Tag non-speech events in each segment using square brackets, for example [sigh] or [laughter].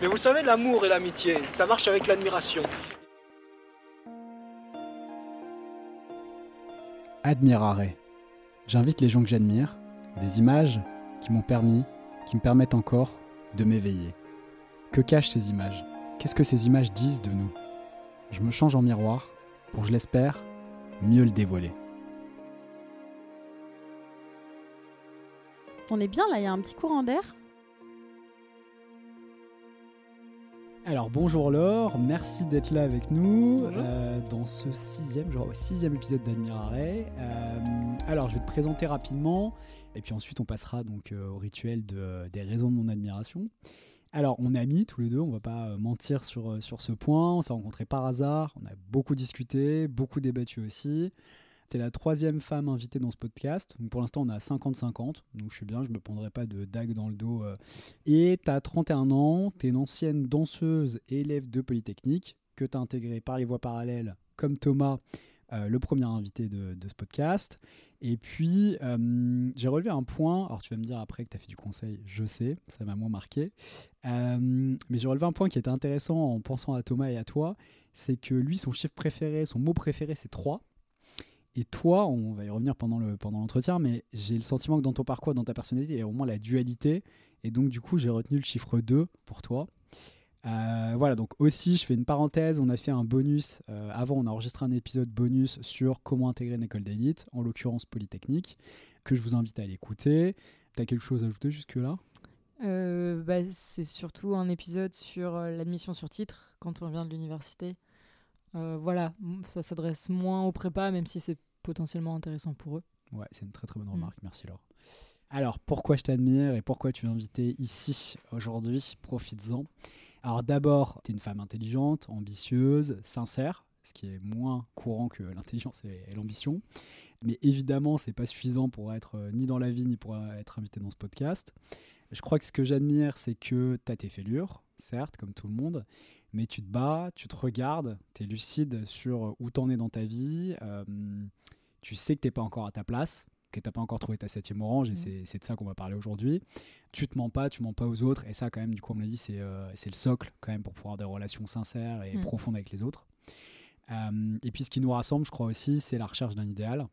Mais vous savez, l'amour et l'amitié, ça marche avec l'admiration. Admirare. J'invite les gens que j'admire, des images qui m'ont permis, qui me permettent encore de m'éveiller. Que cachent ces images? Qu'est-ce que ces images disent de nous? Je me change en miroir pour, je l'espère, mieux le dévoiler. On est bien là, il y a un petit courant d'air? Alors bonjour Laure, merci d'être là avec nous euh, dans ce sixième, genre, sixième épisode d'Admirare. Euh, alors je vais te présenter rapidement et puis ensuite on passera donc euh, au rituel de- des raisons de mon admiration. Alors on est amis tous les deux, on va pas mentir sur, sur ce point, on s'est rencontrés par hasard, on a beaucoup discuté, beaucoup débattu aussi. T'es la troisième femme invitée dans ce podcast. Donc pour l'instant, on à 50-50. Donc je suis bien, je me prendrai pas de dague dans le dos. euh. Et tu as 31 ans, tu es une ancienne danseuse élève de Polytechnique que tu as intégré par les voies parallèles, comme Thomas, euh, le premier invité de, ce podcast. Et puis, euh, j'ai relevé un point. Alors, tu vas me dire après que tu as fait du conseil, je sais, ça m'a moins marqué. Mais j'ai relevé un point qui était intéressant en pensant à Thomas et à toi. C'est que lui, son chiffre préféré, son mot préféré, c'est 3. Et toi, on va y revenir pendant le pendant l'entretien, mais j'ai le sentiment que dans ton parcours, dans ta personnalité, il y a au moins la dualité. Et donc, du coup, j'ai retenu le chiffre 2 pour toi. Euh, voilà, donc aussi, je fais une parenthèse. On a fait un bonus. euh, avant, on a enregistré un épisode bonus sur comment intégrer une école d'élite, en l'occurrence Polytechnique, que je vous invite à l'écouter. Tu as quelque chose à ajouter jusque-là? Euh, bah, c'est surtout un épisode sur l'admission sur titre quand on vient de l'université. Euh, voilà, ça s'adresse moins aux prépas, même si c'est potentiellement intéressant pour eux. Ouais, c'est une très très bonne Mm. remarque. Merci Laure. Alors, pourquoi je t'admire et pourquoi tu es invité ici aujourd'hui? Profites-en. Alors d'abord, tu es une femme intelligente, ambitieuse, sincère, ce qui est moins courant que l'intelligence et, et l'ambition. Mais évidemment, c'est pas suffisant pour être euh, ni dans la vie ni pour euh, être invité dans ce podcast. Je crois que ce que j'admire, c'est que tu as tes fêlures, certes, comme tout le monde, mais tu te bats, tu te regardes, tu es lucide sur où t'en es dans ta vie, euh, tu sais que t'es pas encore à ta place, que t'as pas encore trouvé ta septième orange, et Mhm. c'est- de ça qu'on va parler aujourd'hui. Tu te mens pas, tu mens pas aux autres, et ça, quand même, du coup, on me l'a dit, c'est euh, le socle, quand même, pour pouvoir avoir des relations sincères et Mhm. profondes avec les autres. Euh, et puis, ce qui nous rassemble, je crois aussi, c'est la recherche d'un idéal.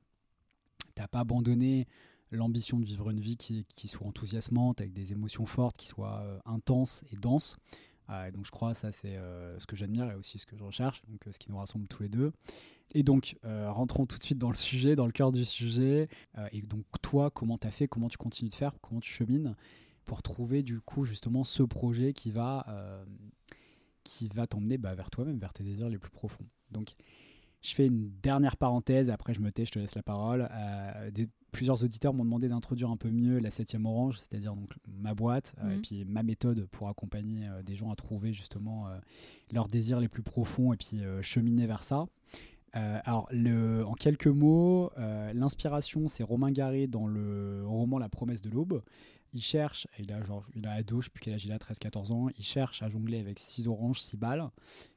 T'as pas abandonné l'ambition de vivre une vie qui, qui soit enthousiasmante, avec des émotions fortes, qui soit euh, intenses et denses. Donc je crois ça c'est euh, ce que j'admire et aussi ce que je recherche, donc euh, ce qui nous rassemble tous les deux. Et donc euh, rentrons tout de suite dans le sujet, dans le cœur du sujet. Et donc toi, comment tu as fait, comment tu continues de faire, comment tu chemines pour trouver du coup justement ce projet qui va, qui va t'emmener bah, vers toi-même, vers tes désirs les plus profonds? Donc je fais une dernière parenthèse, après je me tais, je te laisse la parole. Euh, des- plusieurs auditeurs m'ont demandé d'introduire un peu mieux la septième orange, c'est-à-dire donc ma boîte euh, et Mhm. puis ma méthode pour accompagner euh, des gens à trouver justement leurs désirs les plus profonds et puis cheminer vers ça. Alors, le, en quelques mots, l'inspiration, c'est Romain Gary dans le roman La promesse de l'aube. Il cherche, il a, genre, il a je sais plus quel âge il a, 13-14 ans, il cherche à jongler avec 6 oranges, 6 balles.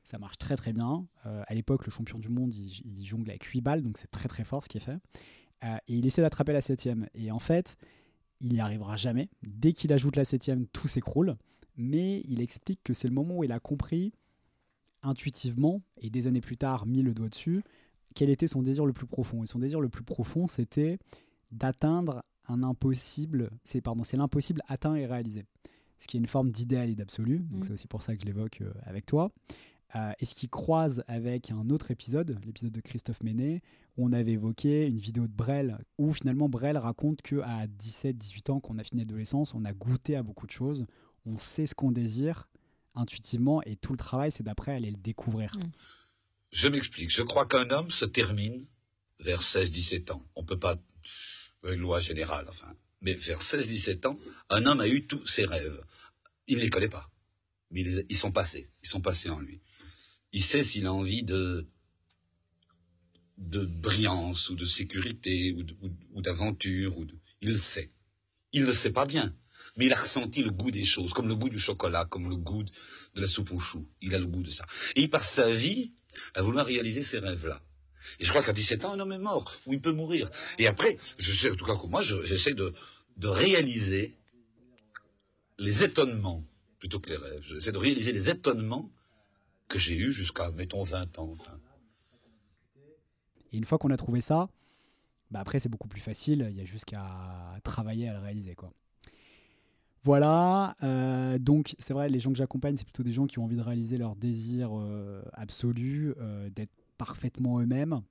Ça marche très très bien. Euh, à l'époque, le champion du monde, il, jongle avec 8 balles, donc c'est très très fort ce qui est fait. Euh, et il essaie d'attraper la septième. Et en fait, il n'y arrivera jamais. Dès qu'il ajoute la septième, tout s'écroule. Mais il explique que c'est le moment où il a compris intuitivement, et des années plus tard mis le doigt dessus, quel était son désir le plus profond. Et son désir le plus profond, c'était d'atteindre un impossible, c'est pardon, c'est l'impossible atteint et réalisé. Ce qui est une forme d'idéal et d'absolu. Donc Mm. c'est aussi pour ça que je l'évoque euh, avec toi. Euh, et ce qui croise avec un autre épisode, l'épisode de Christophe Ménet, où on avait évoqué une vidéo de Brel, où finalement Brel raconte qu'à 17-18 ans, qu'on a fini l'adolescence, on a goûté à beaucoup de choses, on sait ce qu'on désire intuitivement, et tout le travail, c'est d'après aller le découvrir. Mm. Je m'explique. Je crois qu'un homme se termine vers 16-17 ans. On peut pas, euh, loi générale, enfin. Mais vers 16-17 ans, un homme a eu tous ses rêves. Il ne les connaît pas. Mais ils, sont passés. Ils sont passés en lui. Il sait s'il a envie de, de brillance ou de sécurité ou d'aventure. Ou il le sait. Il ne le sait pas bien. Mais il a ressenti le goût des choses, comme le goût du chocolat, comme le goût de de la soupe aux choux. Il a le goût de ça. Et il passe sa vie à vouloir réaliser ces rêves-là. Et je crois qu'à 17 ans, un homme est mort, ou il peut mourir. Et après, je sais en tout cas que moi, je- j'essaie de, de réaliser les étonnements plutôt que les rêves. J'essaie de réaliser les étonnements que j'ai eus jusqu'à, mettons, 20 ans. Enfin. Et une fois qu'on a trouvé ça, bah après c'est beaucoup plus facile, il y a juste qu'à travailler à le réaliser. Quoi. Voilà, euh, donc c'est vrai, les gens que j'accompagne, c'est plutôt des gens qui ont envie de réaliser leur désir euh, absolu, euh, d'être parfaitement eux-mêmes.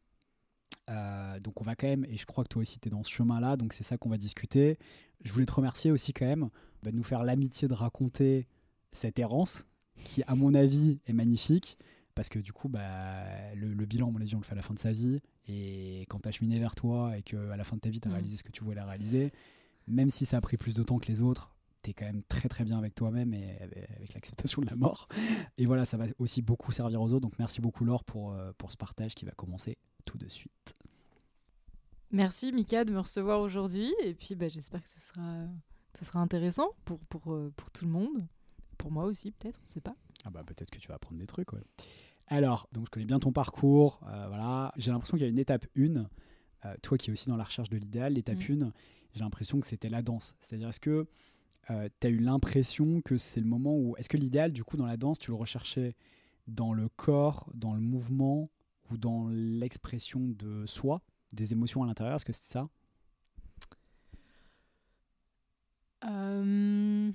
donc on va quand même, et je crois que toi aussi tu es dans ce chemin-là, donc c'est ça qu'on va discuter. Je voulais te remercier aussi quand même bah, de nous faire l'amitié de raconter cette errance, qui à mon avis est magnifique, parce que du coup, bah, le, bilan, à mon avis, on le fait à la fin de sa vie, et quand tu as cheminé vers toi et qu'à la fin de ta vie, tu as mmh. réalisé ce que tu voulais réaliser, même si ça a pris plus de temps que les autres, tu es quand même très très bien avec toi-même et avec l'acceptation de la mort. Et voilà, ça va aussi beaucoup servir aux autres. Donc merci beaucoup Laure pour, euh, pour ce partage qui va commencer tout de suite. Merci Mika de me recevoir aujourd'hui et puis bah, j'espère que ce sera, ce sera intéressant pour, pour, euh, pour tout le monde. Pour moi aussi peut-être, on ne sait pas. Ah bah peut-être que tu vas apprendre des trucs. Ouais. Alors, donc je connais bien ton parcours. Euh, voilà, j'ai l'impression qu'il y a une étape 1. toi qui es aussi dans la recherche de l'idéal, l'étape 1, mm. j'ai l'impression que c'était la danse. C'est-à-dire, est-ce que euh, tu as eu l'impression que c'est le moment où. Est-ce que l'idéal, du coup, dans la danse, tu le recherchais dans le corps, dans le mouvement ou dans l'expression de soi, des émotions à l'intérieur? Est-ce que c'était ça? Euh,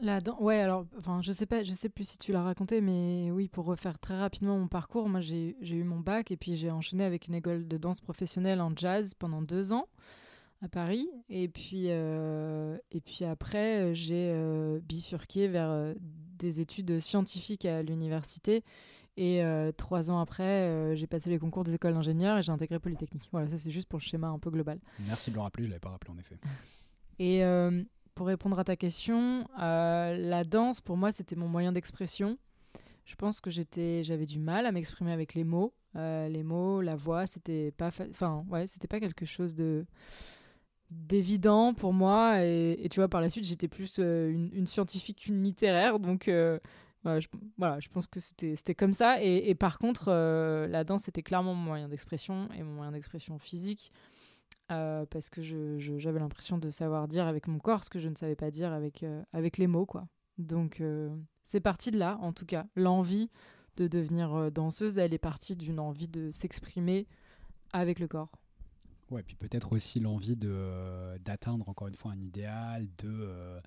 La danse. Ouais, alors, enfin, je sais pas, je sais plus si tu l'as raconté, mais oui, pour refaire très rapidement mon parcours, moi j'ai eu mon bac et puis j'ai enchaîné avec une école de danse professionnelle en jazz pendant deux ans à Paris. Et puis, euh, et puis après, euh, j'ai euh, bifurqué vers des études scientifiques à l'université. Et trois ans après, j'ai passé les concours des écoles d'ingénieurs et j'ai intégré Polytechnique. Voilà, ça c'est juste pour le schéma un peu global. Merci de le rappeler, je ne l'avais pas rappelé en effet. [laughs] Et pour répondre à ta question, la danse, pour moi, c'était mon moyen d'expression. Je pense que j'étais, j'avais du mal à m'exprimer avec les mots. les mots, la voix, c'était pas, enfin, ouais, c'était pas quelque chose de d'évident pour moi. Et, tu vois, par la suite, j'étais plus euh, une, scientifique qu'une littéraire. Donc, euh, je, voilà, je pense que c'était comme ça. Et, par contre, euh, la danse, c'était clairement mon moyen d'expression et mon moyen d'expression physique. parce que j'avais l'impression de savoir dire avec mon corps ce que je ne savais pas dire avec, avec les mots. quoi. Donc, c'est parti de là, en tout cas. L'envie de devenir danseuse, elle est partie d'une envie de s'exprimer avec le corps. Ouais, puis peut-être aussi l'envie de euh, d'atteindre encore une fois un idéal, de euh,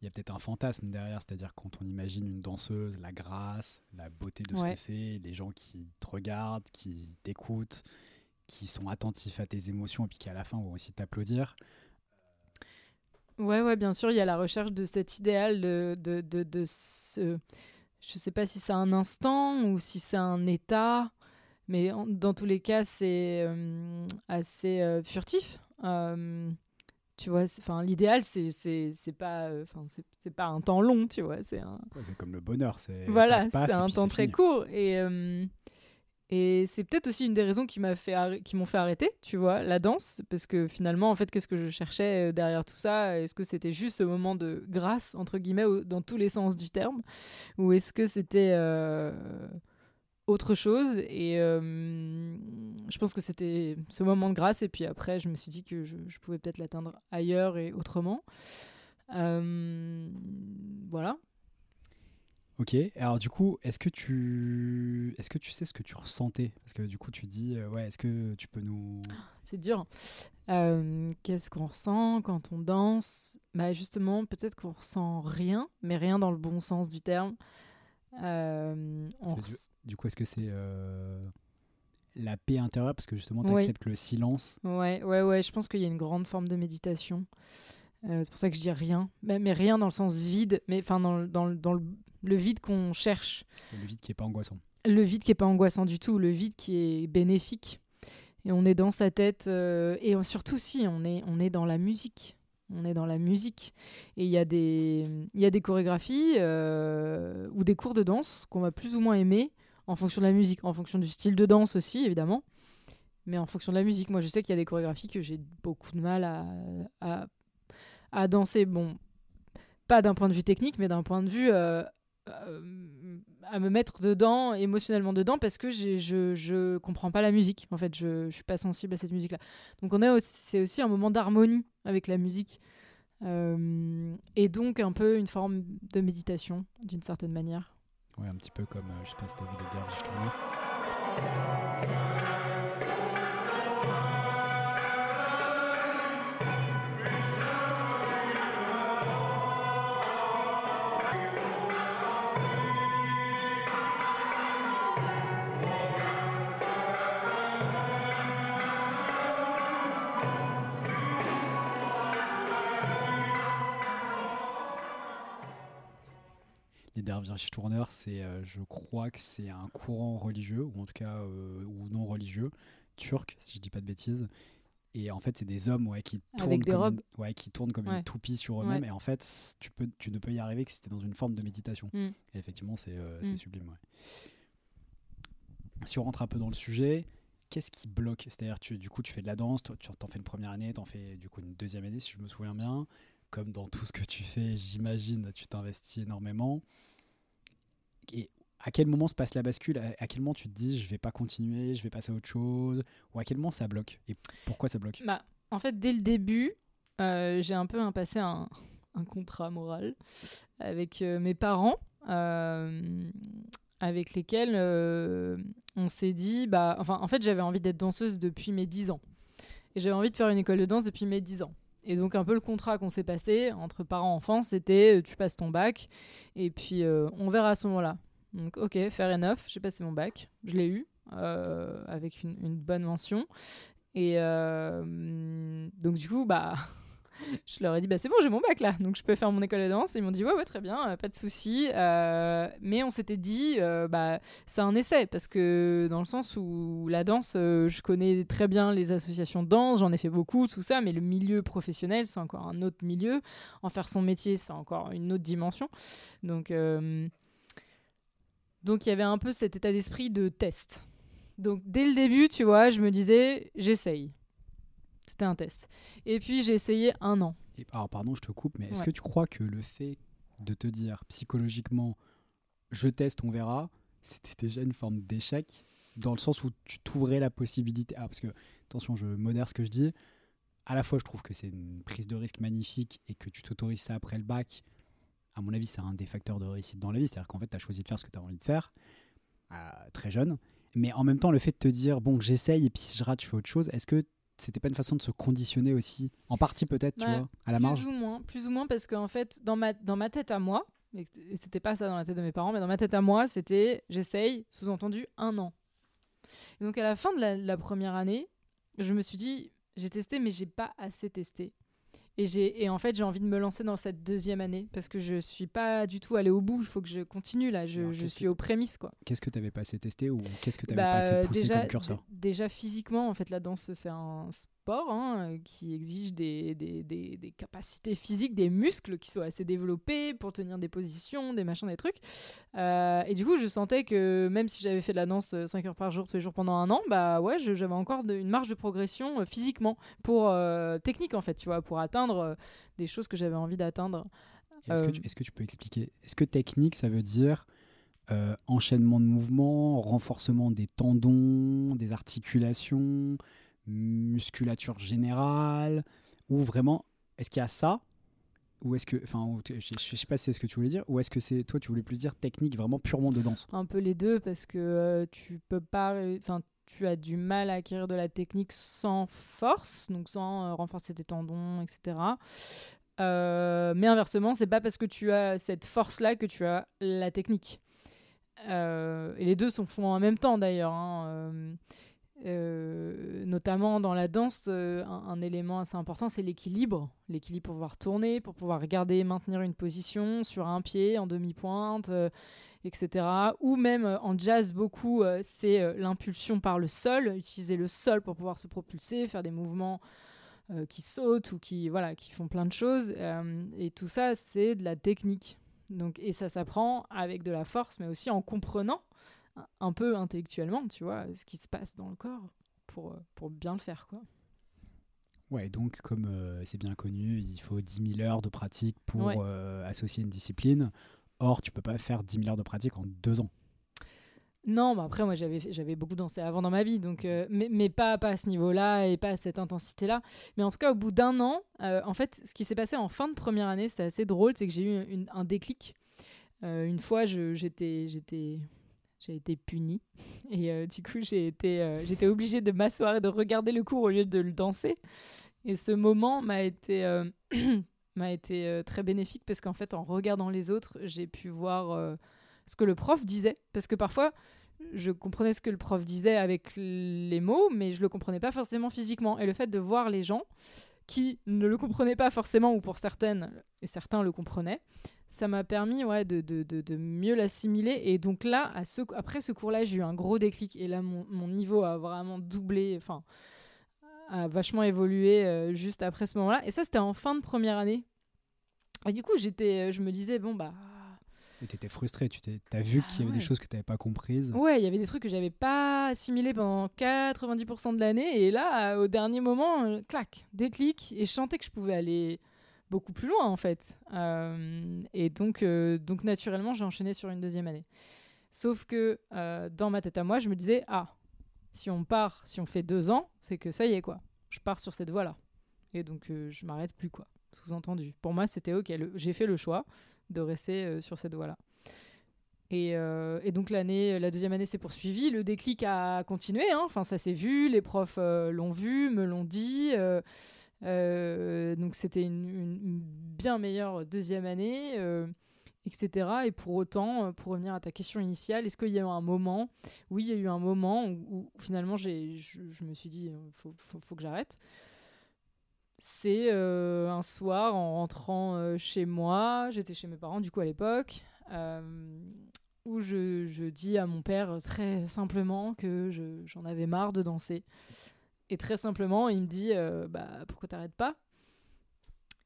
il y a peut-être un fantasme derrière, c'est-à-dire quand on imagine une danseuse, la grâce, la beauté de ce que c'est, les gens qui te regardent, qui t'écoutent, qui sont attentifs à tes émotions et puis qui à la fin vont aussi t'applaudir. Ouais, ouais, bien sûr, il y a la recherche de cet idéal de, de, de, de ce... Je sais pas si c'est un instant ou si c'est un état mais dans tous les cas, c'est euh, assez euh, furtif. Euh, tu vois, enfin l'idéal, c'est c'est pas, enfin c'est pas un temps long, tu vois. C'est un... comme le bonheur, c'est voilà, c'est un temps très court et et c'est peut-être aussi une des raisons qui m'a fait qui m'ont fait arrêter, tu vois, la danse, parce que finalement, en fait, qu'est-ce que je cherchais derrière tout ça? Est-ce que c'était juste ce moment de grâce entre guillemets dans tous les sens du terme, ou est-ce que c'était autre chose. Et euh, je pense que c'était ce moment de grâce. Et puis après, je me suis dit que je, pouvais peut-être l'atteindre ailleurs et autrement. Euh, voilà. Ok, alors du coup, est-ce que tu est-ce que tu sais ce que tu ressentais? Parce que du coup, tu dis, euh, ouais, est-ce que tu peux nous... [gasps] C'est dur. Qu'est-ce qu'on ressent quand on danse? Bah Justement, peut-être qu'on ressent rien, mais rien dans le bon sens du terme. Euh, du, coup, est-ce que c'est euh, la paix intérieure? Parce que justement tu acceptes le silence Ouais, ouais, ouais. Je pense qu'il y a une grande forme de méditation. Euh, c'est pour ça que je dis rien, mais, mais rien dans le sens vide, mais enfin dans, dans, dans le, le, vide qu'on cherche. Le vide qui est pas angoissant. Le vide qui est pas angoissant du tout, le vide qui est bénéfique. Et on est dans sa tête, et surtout si on est, on est dans la musique on est dans la musique. Et il y, a des, chorégraphies euh, ou des cours de danse qu'on va plus ou moins aimer en fonction de la musique, en fonction du style de danse aussi, évidemment. Mais en fonction de la musique, moi je sais qu'il y a des chorégraphies que j'ai beaucoup de mal à, à, danser. Bon, pas d'un point de vue technique, mais d'un point de vue euh, euh, à me mettre dedans, émotionnellement dedans, parce que je, je comprends pas la musique. En fait, je, je suis pas sensible à cette musique-là. Donc on c'est aussi un moment d'harmonie avec la musique. Euh, et donc un peu une forme de méditation d'une certaine manière. Ouais, un petit peu comme, euh, je sais pas si t'as vu les derviches tourner. Les derviches tourneurs, c'est, euh, je crois que c'est un courant religieux, ou en tout cas, euh, ou non religieux, turc, si je dis pas de bêtises. Et en fait, c'est des hommes ouais, qui tournent comme robes. Une, ouais, qui tournent comme Ouais. une toupie sur eux-mêmes. Et en fait, tu, peux, tu ne peux y arriver que si tu dans une forme de méditation. Mm. Et effectivement, c'est euh, Mm. sublime. Si on rentre un peu dans le sujet, qu'est-ce qui bloque? C'est-à-dire, tu, du coup, tu fais de la danse, tu en fais une première année, tu en fais du coup une deuxième année, si je me souviens bien. Comme dans tout ce que tu fais, j'imagine, tu t'investis énormément. Et à quel moment se passe la bascule à, quel moment tu te dis, je vais pas continuer, je vais passer à autre chose Ou à quel moment ça bloque Et pourquoi ça bloque? Bah, en fait, dès le début, euh, j'ai un peu passé un, contrat moral avec euh, mes parents, euh, avec lesquels on s'est dit, bah, enfin, en fait, j'avais envie d'être danseuse depuis mes 10 ans. Et j'avais envie de faire une école de danse depuis mes 10 ans. Et donc, un peu le contrat qu'on s'est passé entre parents-enfants, c'était euh, tu passes ton bac, et puis euh, on verra à ce moment-là. Donc, ok, fair enough, j'ai passé mon bac, je l'ai eu, euh, avec une, bonne mention. Et donc, du coup, bah, [laughs] je leur ai dit, bah, c'est bon, j'ai mon bac là, donc je peux faire mon école de danse. Ils m'ont dit, ouais, très bien, euh, pas de souci. Euh, mais on s'était dit, euh, bah, c'est un essai, parce que dans le sens où la danse, euh, je connais très bien les associations de danse, j'en ai fait beaucoup, tout ça, mais le milieu professionnel, c'est encore un autre milieu. En faire son métier, c'est encore une autre dimension. Donc, donc il y avait un peu cet état d'esprit de test. Donc dès le début, tu vois, je me disais, j'essaye. C'était un test. Et puis j'ai essayé un an. Et, alors, pardon, je te coupe, mais est-ce Ouais. que tu crois que le fait de te dire psychologiquement, je teste, on verra, c'était déjà une forme d'échec dans le sens où tu t'ouvrais la possibilité. Ah, parce que, attention, je modère ce que je dis. À la fois, je trouve que c'est une prise de risque magnifique et que tu t'autorises ça après le bac. À mon avis, c'est un des facteurs de réussite dans la vie. C'est-à-dire qu'en fait, tu as choisi de faire ce que tu as envie de faire, euh, très jeune. Mais en même temps, le fait de te dire, bon, j'essaye et puis si je rate, je fais autre chose, est-ce que c'était pas une façon de se conditionner aussi En partie, peut-être, tu vois, à la marge Plus ou moins, plus ou moins parce qu'en fait, dans ma, dans ma tête à moi, et c'était pas ça dans la tête de mes parents, mais dans ma tête à moi, c'était j'essaye, sous-entendu un an. Et donc à la fin de la, la première année, je me suis dit j'ai testé, mais j'ai pas assez testé. Et, j'ai, et en fait, j'ai envie de me lancer dans cette deuxième année parce que je suis pas du tout allée au bout. Il faut que je continue là. Je, Alors, je suis que- aux prémices quoi. Qu'est-ce que tu n'avais pas assez testé ou qu'est-ce que tu n'avais Bah, pas assez poussé déjà, comme curseur déjà physiquement, en fait, la danse, c'est un sport hein, euh, qui exige des, des, des- des capacités physiques, des muscles qui soient assez développés pour tenir des positions, des machins, des trucs. Euh, et du coup, je sentais que même si j'avais fait de la danse 5 heures par jour, tous les jours pendant un an, bah ouais, j'avais encore de- une marge de progression euh, physiquement, pour euh, technique en fait, tu vois, pour atteindre euh, des choses que j'avais envie d'atteindre. Est-ce que, euh, tu- est-ce que tu peux expliquer Est-ce que technique, ça veut dire euh, enchaînement de mouvements, renforcement des tendons, des articulations, musculature générale Ou vraiment, est-ce qu'il y a ça Ou est-ce que, enfin, je, sais pas si c'est ce que tu voulais dire, ou est-ce que c'est toi, tu voulais plus dire technique vraiment purement de danse? Un peu les deux parce que euh, tu peux pas enfin tu as du mal à acquérir de la technique sans force donc sans euh, renforcer tes tendons etc Euh, mais inversement c'est pas parce que tu as cette force là que tu as la technique et les deux sont font en même temps d'ailleurs hein. Euh, notamment dans la danse, euh, un, élément assez important, c'est l'équilibre. L'équilibre pour pouvoir tourner, pour pouvoir garder maintenir une position sur un pied, en demi-pointe, euh, etc. Ou même en jazz, beaucoup, c'est l'impulsion par le sol, utiliser le sol pour pouvoir se propulser, faire des mouvements qui sautent ou qui, voilà, qui font plein de choses. Et tout ça, c'est de la technique. Donc, et ça s'apprend avec de la force, mais aussi en comprenant un- peu intellectuellement, tu vois, ce qui se passe dans le corps pour, euh, pour bien le faire, quoi. Ouais, donc comme euh, c'est bien connu, il faut 10 000 heures de pratique pour Ouais. euh, associer une discipline. Or, tu peux pas faire 10 000 heures de pratique en deux ans. Non, mais après, moi, j'avais, beaucoup dansé avant dans ma vie, donc, euh, mais, mais pas, pas à ce niveau-là et pas à cette intensité-là. Mais en tout cas, au bout d'un an, en fait, ce qui s'est passé en fin de première année, c'est assez drôle, c'est que j'ai eu une- un déclic. Une fois, j'étais, j'ai été punie [laughs] et euh, du coup, j'ai été, euh, j'étais obligée de m'asseoir et de regarder le cours au lieu de le danser. Et ce moment m'a été, euh, [clears throat] m'a été très bénéfique parce qu'en fait, en regardant les autres, j'ai pu voir ce que le prof disait. Parce que parfois, je comprenais ce que le prof disait avec les mots, mais je le comprenais pas forcément physiquement. Et le fait de voir les gens qui ne le comprenaient pas forcément, ou pour certaines, et certains le comprenaient, ça m'a permis ouais, de, de, de, de mieux l'assimiler. Et donc là, à ce, après ce cours-là, j'ai eu un gros déclic. Et là, mon, mon niveau a vraiment doublé, enfin, a vachement évolué euh, juste après ce moment-là. Et ça, c'était en fin de première année. Et du coup, j'étais, je me disais, bon, bah, Et t'étais frustré, tu t'as vu Ah qu'il y avait des ouais. choses que t'avais pas comprises. Ouais, il y avait des trucs que j'avais pas assimilés pendant 90% de l'année. Et là, euh, au dernier moment, euh, clac, déclic. Et je sentais que je pouvais aller beaucoup plus loin, en fait. Euh, et donc, euh, donc, naturellement, j'ai enchaîné sur une deuxième année. Sauf que euh, dans ma tête à moi, je me disais, ah, si on part, si on fait deux ans, c'est que ça y est, quoi. Je pars sur cette voie-là. Et donc, je m'arrête plus, quoi. Sous-entendu. Pour moi, c'était OK. J'ai fait le choix de rester sur cette voie-là. Et, et donc la deuxième année s'est poursuivie, le déclic a continué, hein. enfin ça s'est vu, les profs l'ont vu, me l'ont dit, donc c'était une, bien meilleure deuxième année, euh, etc. Et pour autant, euh, pour revenir à ta question initiale, est-ce qu'il y a eu un moment? Oui, il y a eu un moment où, finalement je, je me suis dit, faut, faut, que j'arrête. C'est euh, un soir en rentrant euh, chez moi, j'étais chez mes parents du coup à l'époque, euh, où je, dis à mon père euh, très simplement que je- j'en avais marre de danser. Et très simplement, il me dit euh, bah, Pourquoi t'arrêtes pas?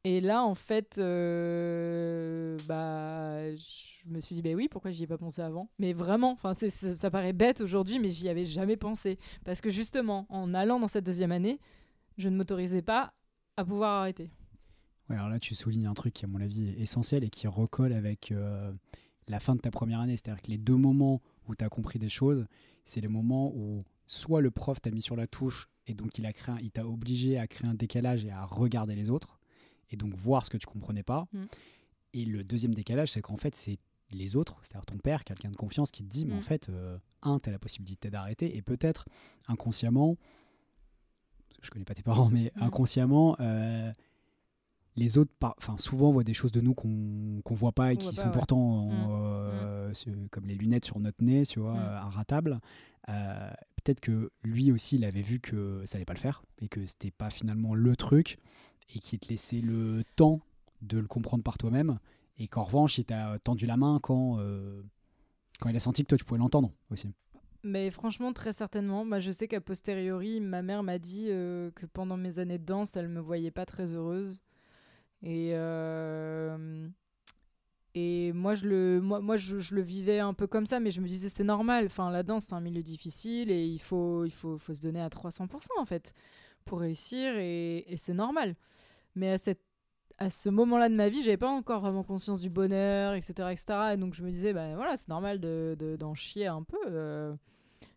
Et là, en fait, euh, bah, je me suis dit Bah oui, pourquoi j'y ai pas pensé avant? Mais vraiment, ça paraît bête aujourd'hui, mais j'y avais jamais pensé. Parce que justement, en allant dans cette deuxième année, je ne m'autorisais pas à pouvoir arrêter. Ouais, alors là, tu soulignes un truc qui, à mon avis, est essentiel et qui recolle avec euh, la fin de ta première année. C'est-à-dire que les deux moments où tu as compris des choses, c'est les moments où soit le prof t'a mis sur la touche et donc il a créé, un- il t'a obligé à créer un décalage et à regarder les autres et donc voir ce que tu comprenais pas. Mm. Et le deuxième décalage, c'est qu'en fait, c'est les autres, c'est-à-dire ton père, quelqu'un de confiance qui te dit, mais Mm. en fait, euh, un, tu as la possibilité d'arrêter et peut-être inconsciemment, je connais pas tes parents, mais Mm. inconsciemment, euh, les autres, enfin, souvent voient des choses de nous qu'on qu'on voit pas et qui sont pas, ouais. pourtant en, Mm. euh, comme les lunettes sur notre nez, tu vois, Mm. inratables. Euh, Peut-être que lui aussi, il avait vu que ça allait pas le faire et que c'était pas finalement le truc et qu'il te laissait le temps de le comprendre par toi-même et qu'en revanche, il t'a tendu la main quand, euh, quand il a senti que toi, tu pouvais l'entendre aussi. Mais franchement, très certainement. Moi, je sais qu'à posteriori, ma mère m'a dit euh, que pendant mes années de danse, elle me voyait pas très heureuse. Et, euh, et moi, je le, moi, moi je, le vivais un peu comme ça, mais je me disais, c'est normal. Enfin, la danse, c'est un milieu difficile et il faut, il faut, faut se donner à 300% en fait pour réussir et, c'est normal. Mais à cette à ce moment-là de ma vie, j'avais pas encore vraiment conscience du bonheur, etc., etc. Et donc je me disais, bah voilà, c'est normal de, de- d'en chier un peu. euh,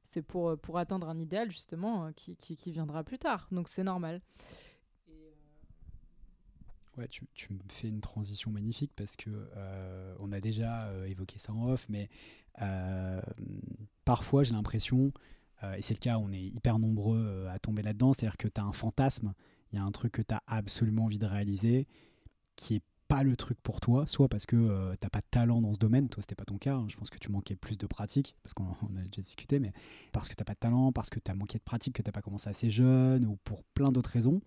c'est pour, pour atteindre un idéal justement qui, qui, qui viendra plus tard. Donc c'est normal. Ouais, tu, tu me fais une transition magnifique parce que euh, on a déjà euh, évoqué ça en off, mais euh, parfois j'ai l'impression, et c'est le cas, on est hyper nombreux à tomber là-dedans, c'est-à-dire que tu as un fantasme, il y a un truc que tu as absolument envie de réaliser qui est pas le truc pour toi, soit parce que euh, t'as pas de talent dans ce domaine, toi c'était pas ton cas, hein, je pense que tu manquais plus de pratique, parce qu'on on a déjà discuté, mais parce que t'as pas de talent, parce que tu as manqué de pratique, que t'as pas commencé assez jeune, ou pour plein d'autres raisons.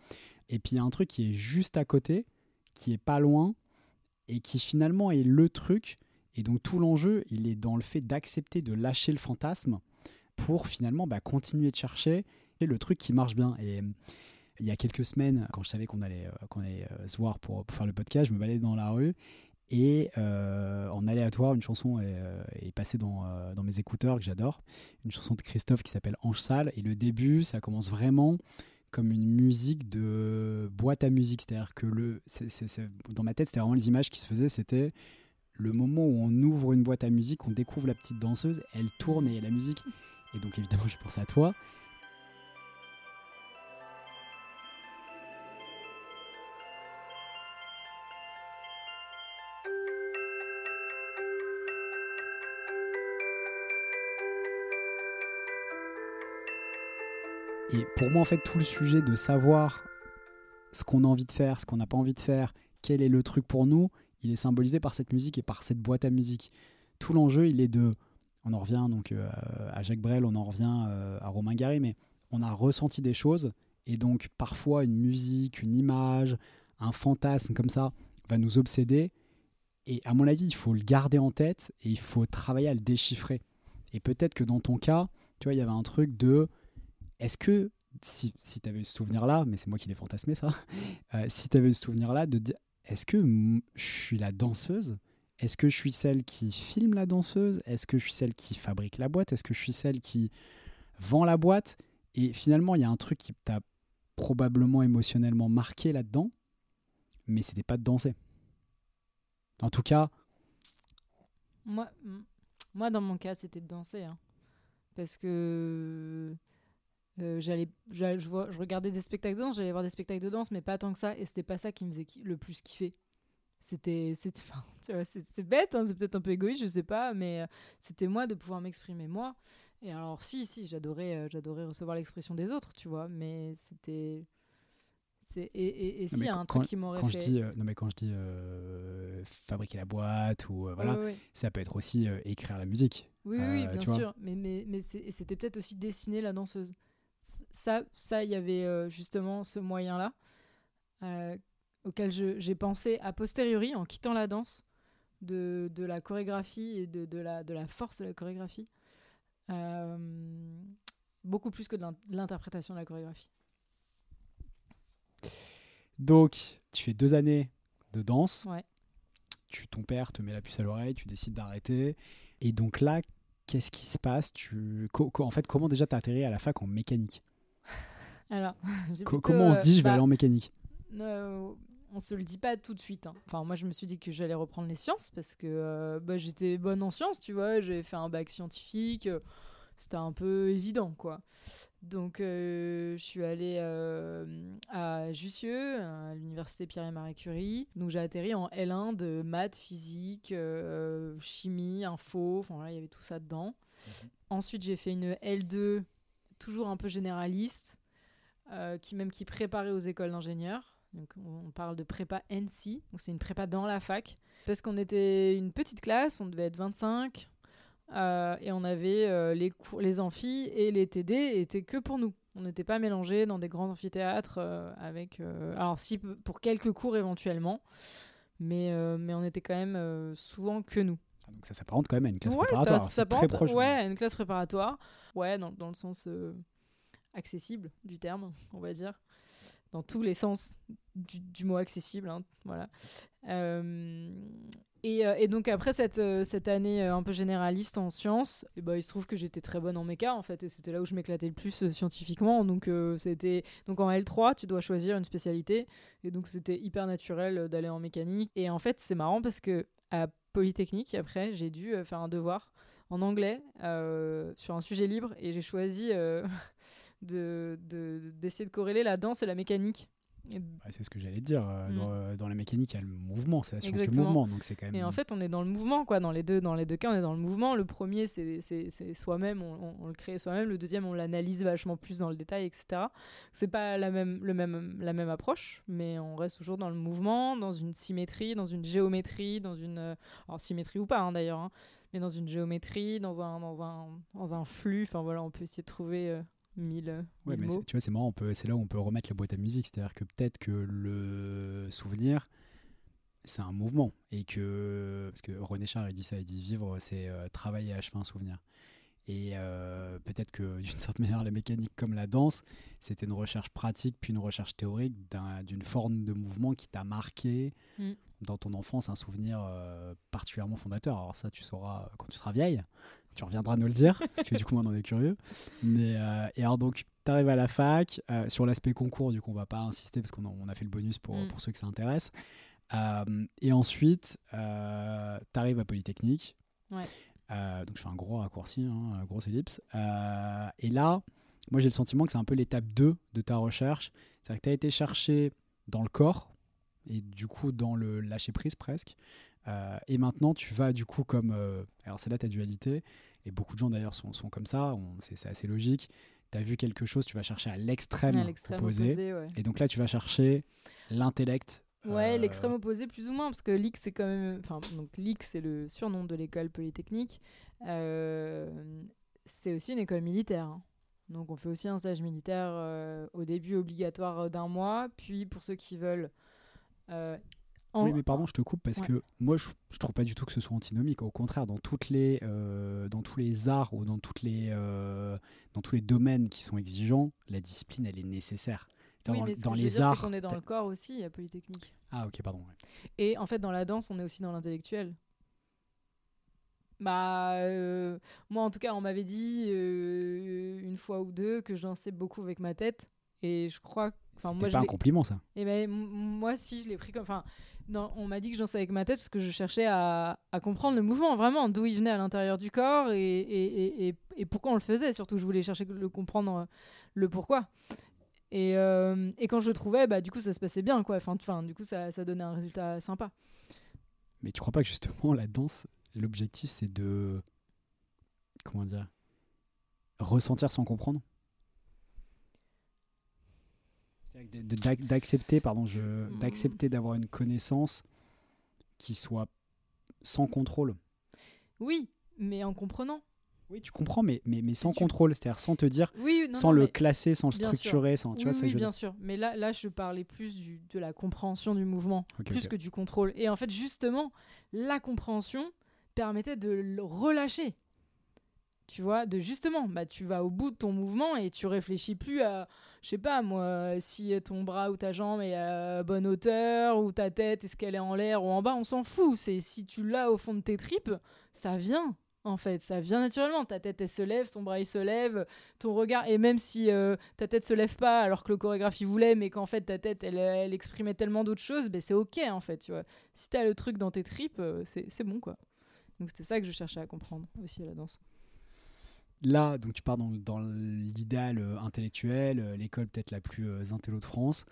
Et puis il y a un truc qui est juste à côté, qui est pas loin, et qui finalement est le truc, et donc tout l'enjeu, il est dans le fait d'accepter de lâcher le fantasme pour finalement bah, continuer de chercher le truc qui marche bien. Et il y a quelques semaines, quand je savais qu'on allait, euh, allait euh, se voir pour, faire le podcast, je me baladais dans la rue et euh, en aléatoire, une chanson est, euh, passée dans, euh, dans mes écouteurs que j'adore, une chanson de Christophe qui s'appelle Ange Sale. Et le début, ça commence vraiment comme une musique de boîte à musique, c'est-à-dire que le, dans ma tête, c'était vraiment les images qui se faisaient, c'était le moment où on ouvre une boîte à musique, on découvre la petite danseuse, elle tourne et la musique. Et donc évidemment, j'ai pensé à toi. Pour moi, en fait, tout le sujet de savoir ce qu'on a envie de faire, ce qu'on n'a pas envie de faire, quel est le truc pour nous, il est symbolisé par cette musique et par cette boîte à musique. Tout l'enjeu, il est de. On en revient donc euh, à Jacques Brel, on en revient euh, à Romain Gary, mais on a ressenti des choses et donc parfois une musique, une image, un fantasme comme ça va nous obséder. Et à mon avis, il faut le garder en tête et il faut travailler à le déchiffrer. Et peut-être que dans ton cas, tu vois, il y avait un truc de est-ce que, si, si tu avais ce souvenir-là, mais c'est moi qui l'ai fantasmé ça, [laughs] euh, si tu avais ce souvenir-là, de dire est-ce que je suis la danseuse? Est-ce que je suis celle qui filme la danseuse? Est-ce que je suis celle qui fabrique la boîte? Est-ce que je suis celle qui vend la boîte? Et finalement, il y a un truc qui t'a probablement émotionnellement marqué là-dedans, mais c'était pas de danser. En tout cas. Moi, moi dans mon cas, c'était de danser. Hein. Parce que euh, j'allais, je, je, regardais des spectacles de danse, j'allais voir des spectacles de danse, mais pas tant que ça. Et c'était pas ça qui me faisait le plus kiffer. C'était, c'était, [laughs] c'est, bête, hein, c'est peut-être un peu égoïste, je sais pas, mais euh, c'était moi de pouvoir m'exprimer moi. Et alors, si, si, j'adorais, euh, j'adorais recevoir l'expression des autres, tu vois, mais c'était. C'est, et, et, si, y a un truc qui m'aurait quand fait. Je dis, non, mais quand je dis fabriquer la boîte, ou voilà, ça peut être aussi écrire la musique. Oui, oui, bien sûr. Mais, mais, mais c'était peut-être aussi dessiner la danseuse ça, ça, il y avait euh, justement ce moyen-là euh, auquel j'ai pensé a posteriori en quittant la danse de, de la chorégraphie et de, de, la, de la force de la chorégraphie. Euh, beaucoup plus que de l'interprétation de la chorégraphie. Donc, tu fais deux années de danse. Ouais. Tu, ton père te met la puce à l'oreille, tu décides d'arrêter. Et donc là, qu'est-ce qui se passe tu... En fait, comment déjà t'as atterri à la fac en mécanique? [laughs] Alors, [laughs] comment on se dit je vais bah, aller en mécanique? euh, On se le dit pas tout de suite. Hein. Enfin, moi, je me suis dit que j'allais reprendre les sciences parce que euh, bah, j'étais bonne en sciences, tu vois. J'avais fait un bac scientifique. Euh, c'était un peu évident, quoi. Donc, euh, je suis allée euh, à Jussieu, à l'université Pierre et Marie Curie. Donc, j'ai atterri en L1 de maths, physique, euh, chimie, info. Enfin, là, il y avait tout ça dedans. Mhm. Ensuite, j'ai fait une L2, toujours un peu généraliste, qui même qui préparait aux écoles d'ingénieurs. Donc, on parle de prépa NC. Donc, c'est une prépa dans la fac. Parce qu'on était une petite classe, on devait être 25. Euh, et on avait euh, les, les amphis et les TD étaient que pour nous. On n'était pas mélangés dans des grands amphithéâtres euh, avec. alors, si pour quelques cours éventuellement, mais, mais on était quand même souvent que nous. Ah, donc ça s'apparente quand même à une classe préparatoire. Ça, très proche. Ouais, une classe préparatoire. Ouais, dans, dans le sens accessible du terme, on va dire. Dans tous les sens du, du mot accessible. Hein, voilà. Euh, et, donc après cette, euh, cette année euh, un peu généraliste en sciences, bah, il se trouve que j'étais très bonne en méca en fait, et c'était là où je m'éclatais le plus scientifiquement. Donc c'était donc en L3, tu dois choisir une spécialité, et donc c'était hyper naturel d'aller en mécanique. Et en fait c'est marrant parce que à Polytechnique après j'ai dû faire un devoir en anglais sur un sujet libre, et j'ai choisi [laughs] de d'essayer de corréler la danse et la mécanique c'est ce que j'allais dire. Euh, mm. euh, dans, la mécanique, il y a le mouvement, c'est la science du mouvement. Donc c'est quand même... Et en fait, on est dans le mouvement, quoi. Dans les deux, dans les deux cas, on est dans le mouvement. Le premier, c'est soi-même, on, le crée soi-même. Le deuxième, on l'analyse vachement plus dans le détail, etc. C'est pas la même, le même, la même approche, mais on reste toujours dans le mouvement, dans une symétrie, dans une géométrie, dans une. Euh, alors, symétrie ou pas, hein, d'ailleurs, hein, mais dans une géométrie, dans un, dans un, dans un flux. Enfin, voilà, on peut essayer de trouver mille, ouais, mais Tu vois, c'est marrant, c'est là où on peut remettre la boîte à musique. C'est-à-dire que peut-être que le souvenir, c'est un mouvement. Et que. Parce que René Char, il dit ça, il dit vivre, c'est euh, travailler à achever un souvenir. Et euh, peut-être que [laughs] d'une certaine manière, la mécanique comme la danse, c'était une recherche pratique puis une recherche théorique d'une forme de mouvement qui t'a marqué mm. dans ton enfance, un souvenir euh, particulièrement fondateur. Alors ça, tu sauras quand tu seras vieille tu reviendras nous le dire, [laughs] parce que du coup, on en est curieux. Mais, euh, et alors, donc, tu arrives à la fac. Euh, sur l'aspect concours, du coup, on va pas insister parce qu'on a, on a fait le bonus pour, mm. pour ceux que ça intéresse. Euh, et ensuite, tu arrives à Polytechnique. Ouais. Donc je fais un gros raccourci, hein, grosse ellipse. Et là, moi j'ai le sentiment que c'est un peu l'étape 2 de ta recherche. C'est-à-dire que tu as été cherché dans le corps et du coup dans le lâcher prise presque. Euh, et maintenant tu vas du coup comme... euh, alors c'est là ta dualité. Et beaucoup de gens d'ailleurs sont, sont comme ça. C'est assez logique. Tu as vu quelque chose, tu vas chercher à l'extrême opposé. opposé, ouais. Et donc là tu vas chercher l'intellect. Ouais, euh, l'extrême opposé plus ou moins, parce que l'IX c'est quand même, enfin donc l'IX c'est le surnom de l'école polytechnique. C'est aussi une école militaire, hein. donc on fait aussi un stage militaire euh, au début obligatoire d'un mois, puis pour ceux qui veulent. euh, en- Oui, mais pardon, je te coupe parce Ouais. que moi, je, je trouve pas du tout que ce soit antinomique. Au contraire, dans toutes les, euh, dans tous les arts ou dans toutes les, euh, dans tous les domaines qui sont exigeants, la discipline, elle est nécessaire. Oui, dans mais ce dans que je veux les dire, arts. qu'on est dans le corps aussi à polytechnique. Ah, ok, pardon. ouais. Et en fait, dans la danse, on est aussi dans l'intellectuel. Bah, euh, moi en tout cas, on m'avait dit une fois ou deux que je dansais beaucoup avec ma tête. Et je crois. Enfin, moi, je pas un compliment, ça. Et ben, m- moi, si, je l'ai pris comme. Enfin, non, on m'a dit que je dansais avec ma tête parce que je cherchais à, comprendre le mouvement, vraiment, d'où il venait à l'intérieur du corps et, pourquoi on le faisait. Surtout, je voulais chercher le comprendre, le pourquoi. Et, euh, et quand je le trouvais, bah, du coup, ça se passait bien, quoi. Enfin, enfin, du coup, ça, ça donnait un résultat sympa. Mais tu crois pas que justement la danse, l'objectif, c'est de, comment dire, ressentir sans comprendre? C'est-à-dire que de- de- d'ac- D'accepter, pardon, je, Hmm. d'accepter d'avoir une connaissance qui soit sans contrôle. Oui, mais en comprenant. Oui, tu comprends, mais, mais, mais sans tu- contrôle, c'est-à-dire sans te dire, Oui, non, sans non, le classer, sans le sûr. structurer, sans, tu oui, vois ça oui, bien sûr. Mais là, là, je parlais plus du, de la compréhension du mouvement, plus que du contrôle. Et en fait, justement, la compréhension permettait de le relâcher. Tu vois, de justement, bah, tu vas au bout de ton mouvement et tu réfléchis plus à, je sais pas moi, si ton bras ou ta jambe est à bonne hauteur ou ta tête, est-ce qu'elle est en l'air ou en bas, on s'en fout. C'est si tu l'as au fond de tes tripes, ça vient. En fait, ça vient naturellement. Ta tête, elle se lève, ton bras, il se lève, ton regard. Et même si euh, ta tête se lève pas alors que le chorégraphe il voulait, mais qu'en fait ta tête, elle, elle exprimait tellement d'autres choses, ben c'est ok en fait. Tu vois. Si t'as le truc dans tes tripes, euh, c'est c'est bon quoi. Donc c'était ça que je cherchais à comprendre aussi à la danse. Là, donc tu pars dans, l'idéal euh, intellectuel, euh, l'école peut-être la plus euh, intello de France,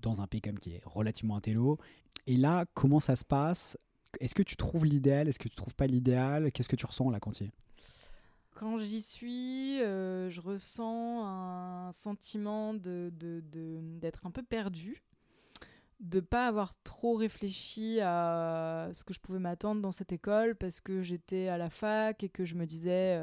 dans un pays qui est relativement intello. Et là, comment ça se passe? Est-ce que tu trouves l'idéal? Est-ce que tu trouves pas l'idéal? Qu'est-ce que tu ressens là quand tu Quand j'y suis, je ressens un sentiment de, de- de- d'être un peu perdu, de pas avoir trop réfléchi à ce que je pouvais m'attendre dans cette école parce que j'étais à la fac et que je me disais,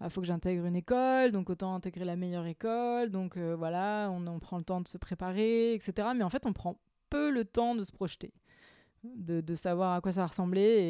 bah, faut que j'intègre une école, donc autant intégrer la meilleure école, donc euh, voilà, on, prend le temps de se préparer, etc. Mais en fait, on prend peu le temps de se projeter. De, de savoir à quoi ça ressemblait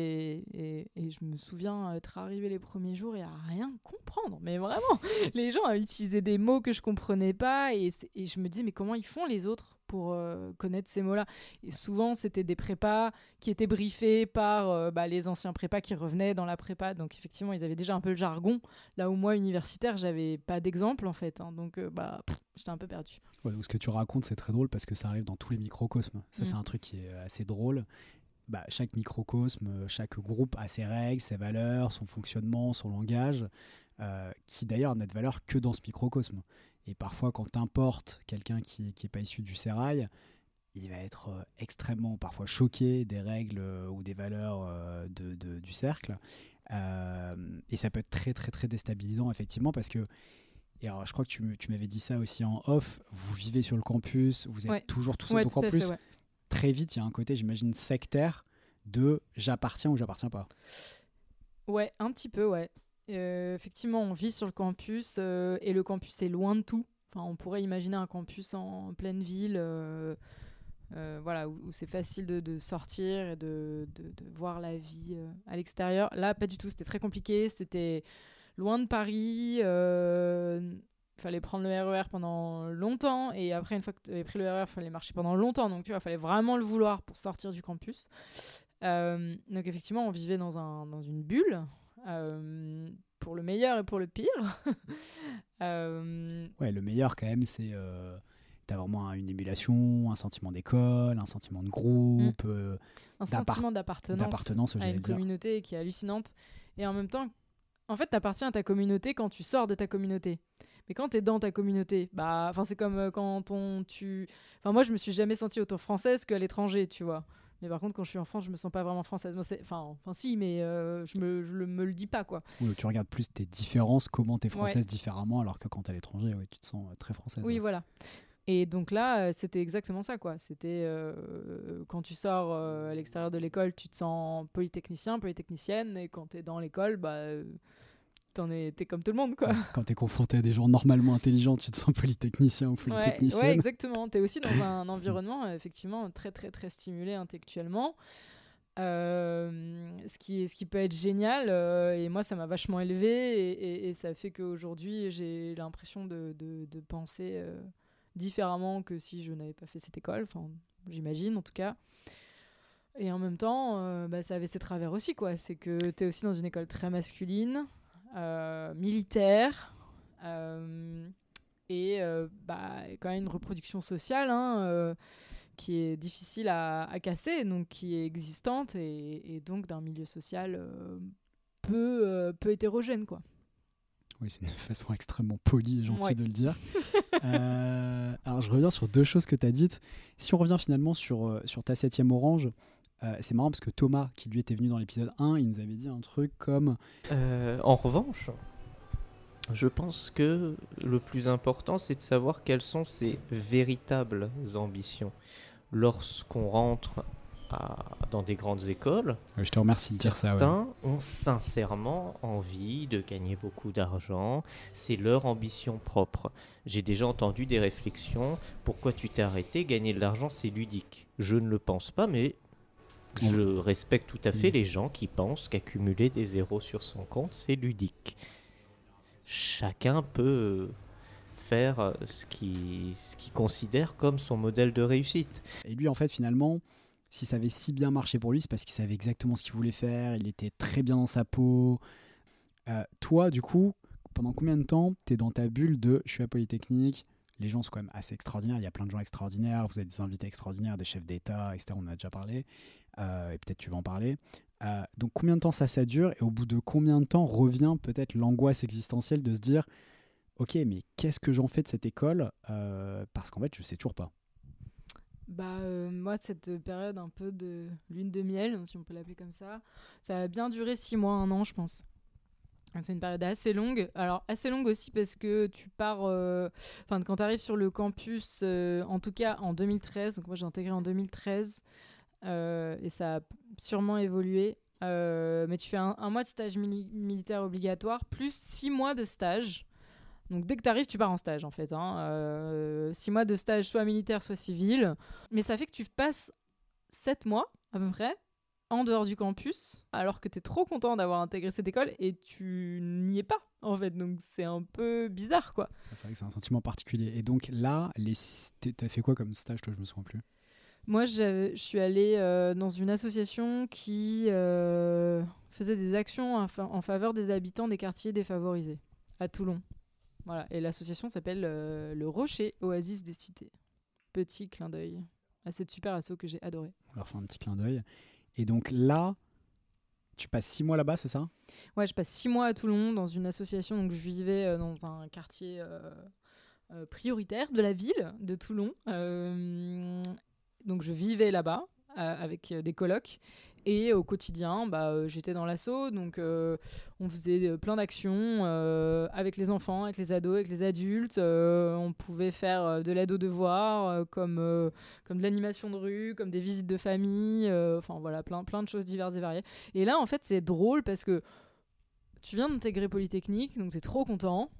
et, et, je me souviens être arrivé les premiers jours et à rien comprendre mais vraiment [laughs] les gens à utiliser des mots que je comprenais pas et, et je me disais mais comment ils font les autres? Pour euh, connaître ces mots-là et souvent c'était des prépas qui étaient briefés par euh, bah, les anciens prépas qui revenaient dans la prépa donc effectivement ils avaient déjà un peu le jargon là où moi universitaire j'avais pas d'exemple en fait hein. donc euh, bah j'étais un peu perdu Ouais, donc ce que tu racontes, c'est très drôle parce que ça arrive dans tous les microcosmes. Ça, c'est Mm. un truc qui est assez drôle. Bah, chaque microcosme, chaque groupe a ses règles, ses valeurs, son fonctionnement, son langage, qui d'ailleurs n'a de valeur que dans ce microcosme. Et parfois, quand tu importes quelqu'un qui n'est pas issu du sérail, il va être euh, extrêmement parfois choqué des règles euh, ou des valeurs euh, de, de- du cercle. Euh, et ça peut être très très très déstabilisant effectivement parce que et alors, je crois que tu, tu m'avais dit ça aussi en off. Vous vivez sur le campus, vous êtes Ouais. toujours tout seul. ouais donc tout en plus, fait ouais. très vite, il y a un côté, j'imagine, sectaire de j'appartiens ou j'appartiens pas. Ouais, un petit peu, ouais. Euh, effectivement, on vit sur le campus euh, et le campus est loin de tout. Enfin, on pourrait imaginer un campus en pleine ville, euh, voilà, où, c'est facile de, sortir et de, voir la vie à l'extérieur. Là, pas du tout. C'était très compliqué. C'était loin de Paris. Il fallait prendre le RER pendant longtemps et après, une fois que tu avais pris le RER, il fallait marcher pendant longtemps. Donc, tu vois, il fallait vraiment le vouloir pour sortir du campus. Donc effectivement, on vivait dans, un, dans une bulle, euh, pour le meilleur et pour le pire. [laughs] Euh, Ouais, le meilleur quand même, c'est euh, tu as vraiment un- une émulation, un sentiment d'école, un sentiment de groupe. euh, un sentiment d'appartenance à une dire. communauté qui est hallucinante. Et en même temps, en fait, t'appartiens à ta communauté quand tu sors de ta communauté. Mais quand t'es dans ta communauté, bah, enfin, c'est comme quand on tu. Enfin, moi, je me suis jamais sentie autant française qu'à l'étranger, tu vois. Mais par contre, quand je suis en France, je me sens pas vraiment française. Moi, Enfin, enfin, si, mais euh, je me, je le- me le dis pas, quoi. où tu regardes plus tes différences, comment tu es française différemment, alors que quand tu es à l'étranger, ouais, tu te sens euh, très française. Oui, ouais. voilà. Et donc là, euh, c'était exactement ça, quoi. C'était euh, quand tu sors euh, à l'extérieur de l'école, tu te sens polytechnicien, polytechnicienne, et quand tu es dans l'école, bah, t'en es, t'es comme tout le monde, quoi. Quand tu es confronté à des gens normalement intelligents, tu te sens polytechnicien ou Ouais, polytechnicienne. ouais, exactement. Tu es aussi dans [laughs] un environnement, euh, effectivement, très, très, très stimulé intellectuellement. Euh, ce, qui, ce qui peut être génial, euh, et moi ça m'a vachement élevé, et, et- et ça fait qu'aujourd'hui j'ai l'impression de, de- de penser euh, différemment que si je n'avais pas fait cette école, enfin j'imagine en tout cas. Et en même temps, bah, ça avait ses travers aussi, quoi. C'est que tu es aussi dans une école très masculine, militaire, euh, et euh, bah, quand même une reproduction sociale hein, euh, qui est difficile à, à casser, donc qui est existante et, et donc d'un milieu social euh, peu, euh, peu hétérogène. Quoi. Oui, c'est une façon extrêmement polie et gentille Ouais. de le dire. [laughs] Euh, alors, je reviens sur deux choses que tu as dites. Si on revient finalement sur, euh, sur ta septième orange, euh, c'est marrant parce que Thomas, qui lui était venu dans l'épisode 1, il nous avait dit un truc comme Euh, en revanche, je pense que le plus important, c'est de savoir quelles sont ses véritables ambitions. Lorsqu'on rentre à- dans des grandes écoles, Euh, Je te remercie de dire ça. ouais. certains ont sincèrement envie de gagner beaucoup d'argent. C'est leur ambition propre. J'ai déjà entendu des réflexions. Pourquoi tu t'es arrêté? Gagner de l'argent, c'est ludique. Je ne le pense pas, mais je respecte tout à fait Mm. les gens qui pensent qu'accumuler des zéros sur son compte, c'est ludique. Chacun peut faire euh, ce qu'il ce considère comme son modèle de réussite. Et lui, en fait, finalement, si ça avait si bien marché pour lui, c'est parce qu'il savait exactement ce qu'il voulait faire, il était très bien dans sa peau. Euh, toi, du coup, pendant combien de temps tu es dans ta bulle de je suis à Polytechnique Les gens sont quand même assez extraordinaires, il y a plein de gens extraordinaires, vous avez des invités extraordinaires, des chefs d'État, etc. On en a déjà parlé, euh, et peut-être tu vas en parler. Euh, donc combien de temps ça, ça dure Et au bout de combien de temps revient peut-être l'angoisse existentielle de se dire Ok, mais qu'est-ce que j'en fais de cette école Euh, Parce qu'en fait, je sais toujours pas. Bah, moi, cette période un peu de lune de miel, si on peut l'appeler comme ça, ça a bien duré six mois, un an, je pense. C'est une période assez longue. Alors, assez longue aussi parce que tu pars. Enfin, quand tu arrives sur le campus, en tout cas en 2013, donc moi j'ai intégré en 2013, euh, et ça a sûrement évolué. euh, mais tu fais un, mois de stage mili- militaire obligatoire, plus six mois de stage. Donc dès que tu arrives, tu pars en stage en fait. Hein. Euh, six mois de stage, soit militaire, soit civil. Mais ça fait que tu passes sept mois à peu près en dehors du campus, alors que tu es trop content d'avoir intégré cette école et tu n'y es pas en fait. Donc c'est un peu bizarre quoi. C'est vrai que c'est un sentiment particulier. Et donc là, les... t'as fait quoi comme stage, toi? Je me souviens plus. Moi, je suis allée euh, dans une association qui euh, faisait des actions en, fa- en faveur des habitants des quartiers défavorisés à Toulon. Voilà. Et l'association s'appelle euh, Le Rocher Oasis des Cités. Petit clin d'œil à cette super asso que j'ai adoré. On leur fait un petit clin d'œil. Et donc là, tu passes six mois là-bas, c'est ça? Ouais, je passe six mois à Toulon dans une association. Donc, je vivais dans un quartier euh, prioritaire de la ville de Toulon. Euh, donc, je vivais là-bas euh, avec euh, des colocs. Et au quotidien, bah, euh, j'étais dans l'assaut. Donc, on faisait plein d'actions avec les enfants, avec les ados, avec les adultes. On pouvait faire de l'aide aux devoirs, comme, de l'animation de rue, comme des visites de famille. Enfin, voilà, plein, plein de choses diverses et variées. Et là, en fait, c'est drôle parce que tu viens d'intégrer Polytechnique, donc t'es trop content.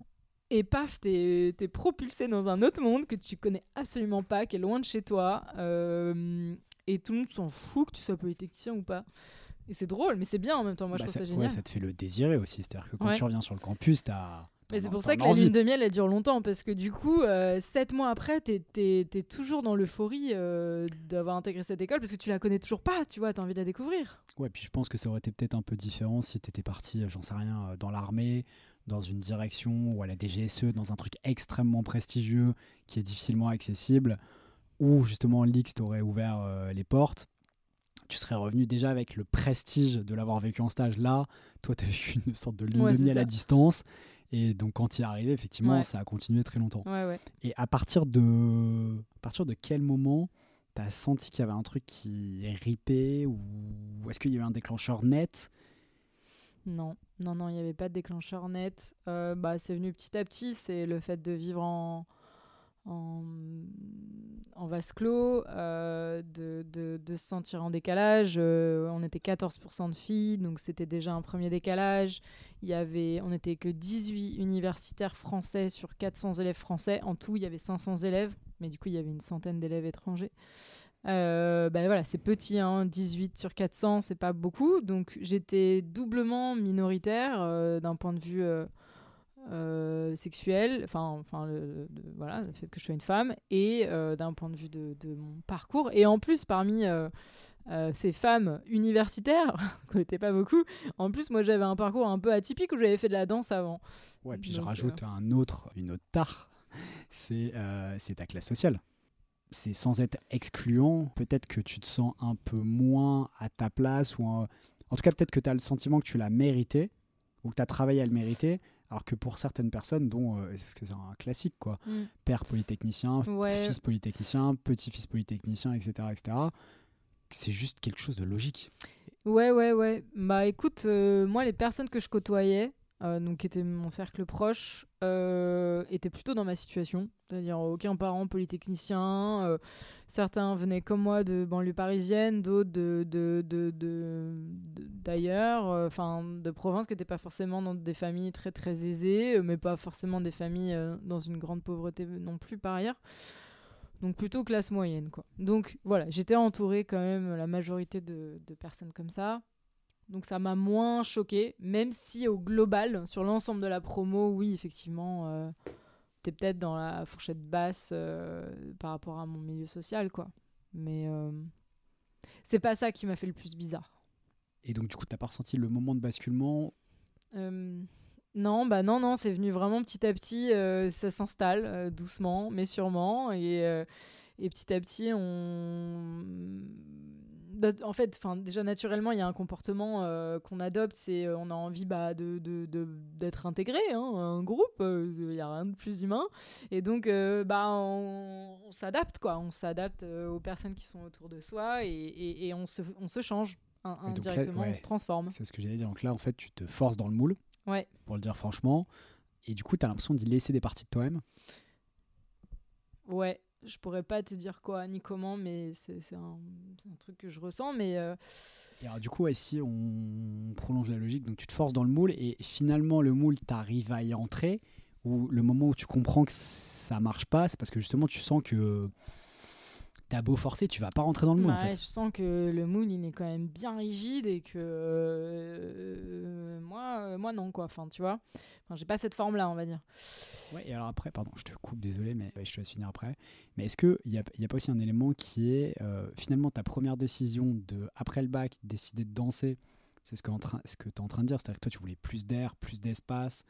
Et paf, t'es es propulsé dans un autre monde que tu connais absolument pas, qui est loin de chez toi. euh, et tout le monde s'en fout que tu sois polytechnicien ou pas. Et c'est drôle, mais c'est bien en même temps. Moi, Bah, je trouve ça, ça ouais, génial. ça te fait le désirer aussi. C'est-à-dire que quand Ouais. tu reviens sur le campus, t'as. Mais c'est pour ça que la lune de miel, elle dure longtemps, parce que du coup, euh, sept mois après, t'es es, toujours dans l'euphorie euh, d'avoir intégré cette école, parce que tu la connais toujours pas, tu vois, t'as envie de la découvrir. Ouais, puis je pense que ça aurait été peut-être un peu différent si t'étais parti, j'en sais rien, dans l'armée, dans une direction ou à la DGSE, dans un truc extrêmement prestigieux qui est difficilement accessible, où justement l'X t'aurait ouvert euh, les portes, tu serais revenu déjà avec le prestige de l'avoir vécu en stage. Là, toi, tu as vécu une sorte de lune Ouais, de miel à distance. Et donc, quand il est arrivé, effectivement, Ouais. ça a continué très longtemps. Ouais. Et à partir de, à partir de quel moment tu as senti qu'il y avait un truc qui ripait ou est-ce qu'il y avait un déclencheur net Non, non, non, il n'y avait pas de déclencheur net. Euh, bah, c'est venu petit à petit, c'est le fait de vivre en, vase clos, euh, de, se sentir en décalage. Euh, on était 14% de filles, donc c'était déjà un premier décalage. Y avait, on n'était que 18 universitaires français sur 400 élèves français. En tout, il y avait 500 élèves, mais du coup, il y avait une centaine d'élèves étrangers. Euh, bah voilà, c'est petit, hein, 18 sur 400, c'est pas beaucoup. Donc j'étais doublement minoritaire euh, d'un point de vue euh, sexuel, enfin, enfin le, voilà, le fait que je sois une femme, et d'un point de vue de, de mon parcours. Et en plus, parmi ces femmes universitaires, [laughs] qu'on n'était pas beaucoup, en plus, moi j'avais un parcours un peu atypique où j'avais fait de la danse avant. Ouais, puis je rajoute un autre, une autre tare, c'est ta classe sociale. C'est sans être excluant, peut-être que tu te sens un peu moins à ta place, ou en, en tout cas peut-être que tu as le sentiment que tu l'as mérité, ou que tu as travaillé à le mériter, alors que pour certaines personnes, dont, euh, parce que c'est un classique, quoi, père polytechnicien, Ouais. fils polytechnicien, petit-fils polytechnicien, etc., etc., c'est juste quelque chose de logique. Ouais, ouais, ouais. Bah écoute, euh, moi, les personnes que je côtoyais, euh, donc qui étaient mon cercle proche, euh, étaient plutôt dans ma situation. C'est-à-dire aucun parent polytechnicien. euh, certains venaient comme moi de banlieue parisienne, d'autres de, de, de, d'ailleurs, enfin de province qui n'étaient pas forcément dans des familles très très aisées, mais pas forcément des familles dans une grande pauvreté non plus par ailleurs. Donc plutôt classe moyenne, quoi. Donc voilà, j'étais entourée quand même la majorité de personnes comme ça. Donc ça m'a moins choqué, même si au global, sur l'ensemble de la promo, oui, effectivement, euh, t'es peut-être dans la fourchette basse euh, par rapport à mon milieu social, quoi. Mais euh, c'est pas ça qui m'a fait le plus bizarre. Et donc, du coup, tu pas ressenti le moment de basculement? Euh, non, bah non, non, c'est venu vraiment petit à petit, ça s'installe doucement, mais sûrement, et, et petit à petit, on... bah, en fait, enfin, déjà naturellement, il y a un comportement euh, qu'on adopte, c'est euh, on a envie bah, de, d'être intégré, hein, à un groupe, euh, il n'y a rien de plus humain, et donc euh, bah, on, on s'adapte, quoi, on s'adapte euh, aux personnes qui sont autour de soi, et, et- et on, se, on se change, hein, ouais. on se transforme. C'est ce que j'allais dire. Donc là, en fait, tu te forces dans le moule, Ouais. pour le dire franchement. Et du coup, tu as l'impression d'y laisser des parties de toi-même? Ouais, je pourrais pas te dire quoi ni comment, mais c'est un, un truc que je ressens. Mais euh, Et alors, du coup, si on prolonge la logique, donc tu te forces dans le moule et finalement, le moule, tu arrives à y entrer. Ou le moment où tu comprends que ça marche pas, c'est parce que justement, tu sens que t'as beau forcer, tu vas pas rentrer dans le moule. en fait. je sens que le moule il est quand même bien rigide et que euh, moi, euh, moi non quoi. Enfin, tu vois, enfin, j'ai pas cette forme là, on va dire. Ouais, et alors après, pardon, je te coupe, désolé, mais je te laisse finir après. Mais est-ce qu'il n'y a, y a pas aussi un élément qui est euh, finalement ta première décision de, après le bac, décider de danser? C'est ce que, ce que tu es en train de dire, c'est-à-dire que toi, tu voulais plus d'air, plus d'espace,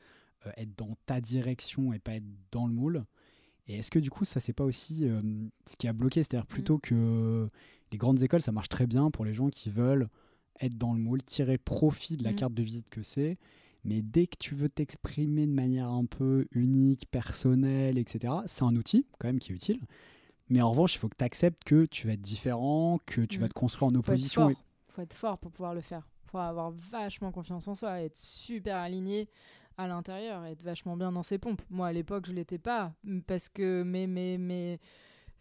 être dans ta direction et pas être dans le moule. Et est-ce que du coup, ça, c'est pas aussi euh, ce qui a bloqué? C'est-à-dire plutôt que les grandes écoles, ça marche très bien pour les gens qui veulent être dans le moule, tirer profit de la Mm. carte de visite que c'est. Mais dès que tu veux t'exprimer de manière un peu unique, personnelle, etc., c'est un outil quand même qui est utile. Mais en revanche, il faut que tu acceptes que tu vas être différent, que tu Mm. vas te construire en Faut opposition. fort. Faut être fort pour pouvoir le faire. Faut avoir vachement confiance en soi, être super aligné à l'intérieur, être vachement bien dans ses pompes. Moi, à l'époque, je l'étais pas parce que mais mais mais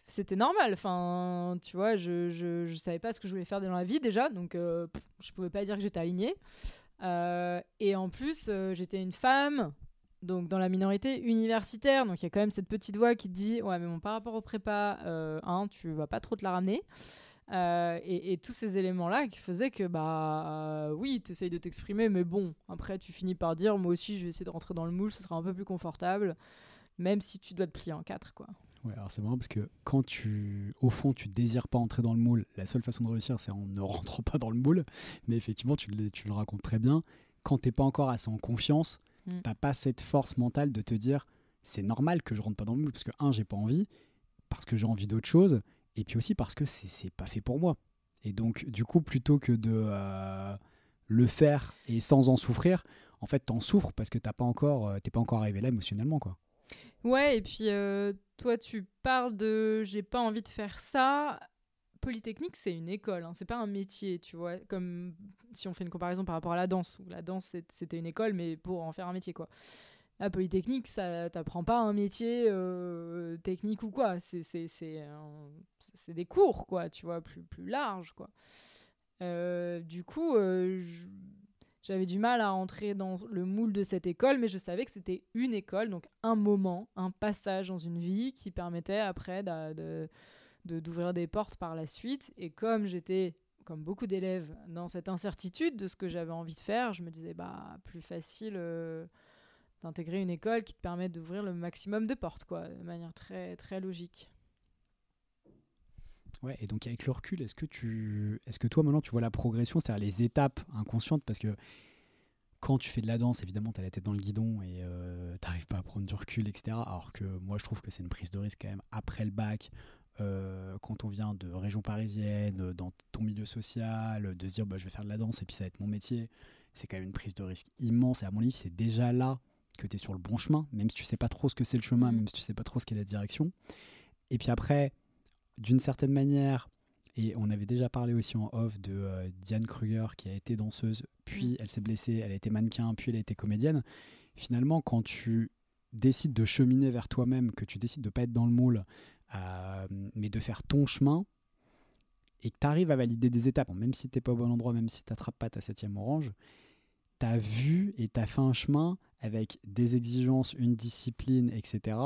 c'était normal. Enfin, tu vois, je, je je savais pas ce que je voulais faire dans la vie déjà, donc euh, pff, je pouvais pas dire que j'étais alignée. Euh, et en plus, euh, j'étais une femme. Donc dans la minorité universitaire, donc il y a quand même cette petite voix qui te dit ouais mais bon par rapport au prépa, hein, tu vas pas trop te la ramener. Euh, et, et tous ces éléments-là qui faisaient que, bah euh, oui, tu essayes de t'exprimer, mais bon, après tu finis par dire, moi aussi je vais essayer de rentrer dans le moule, ce sera un peu plus confortable, même si tu dois te plier en quatre, quoi. Ouais, alors c'est marrant parce que quand tu, au fond, tu désires pas entrer dans le moule, la seule façon de réussir, c'est en ne rentrant pas dans le moule. Mais effectivement, tu le, tu le racontes très bien. Quand t'es pas encore assez en confiance, Mm. T'as pas cette force mentale de te dire c'est normal que je rentre pas dans le moule parce que un j'ai pas envie, parce que j'ai envie d'autre chose, et puis aussi parce que c'est pas fait pour moi. Et donc du coup plutôt que de euh, le faire et sans en souffrir, en fait t'en souffres parce que t'as pas encore euh, t'es pas encore arrivé là émotionnellement quoi. Ouais, et puis euh, toi, tu parles de j'ai pas envie de faire ça. Polytechnique, c'est une école, hein, c'est pas un métier, tu vois. Comme si on fait une comparaison par rapport à la danse, où la danse c'était une école, mais pour en faire un métier, quoi. La Polytechnique, ça t'apprend pas un métier euh, technique ou quoi. C'est c'est- c'est c'est des cours, quoi, tu vois, plus, plus larges, quoi. Euh, du coup, euh, j'avais du mal à entrer dans le moule de cette école, mais je savais que c'était une école, donc un moment, un passage dans une vie qui permettait après d'ouvrir des portes par la suite. Et comme j'étais, comme beaucoup d'élèves, dans cette incertitude de ce que j'avais envie de faire, je me disais, bah, plus facile d'intégrer une école qui te permet d'ouvrir le maximum de portes, quoi, de manière très, très logique. Ouais, et donc avec le recul, est-ce que tu, est-ce que toi maintenant tu vois la progression, c'est-à-dire les étapes inconscientes, parce que quand tu fais de la danse, évidemment, tu as la tête dans le guidon et euh, t'arrives pas à prendre du recul, etc. Alors que moi, je trouve que c'est une prise de risque quand même après le bac, euh, quand on vient de région parisienne, euh, dans ton milieu social, de se dire bah, je vais faire de la danse et puis ça va être mon métier. C'est quand même une prise de risque immense. Et à mon avis, c'est déjà là que tu es sur le bon chemin, même si tu sais pas trop ce que c'est le chemin, Mhm. même si tu sais pas trop ce qu'est la direction. Et puis après, d'une certaine manière, et on avait déjà parlé aussi en off de euh, Diane Kruger qui a été danseuse, puis Mm. elle s'est blessée, elle a été mannequin, puis elle a été comédienne. Finalement, quand tu décides de cheminer vers toi-même, que tu décides de pas être dans le moule, euh, mais de faire ton chemin, et que tu arrives à valider des étapes, même si t'es pas au bon endroit, même si tu n'attrapes pas ta septième orange, tu as vu et tu as fait un chemin avec des exigences, une discipline, etc.,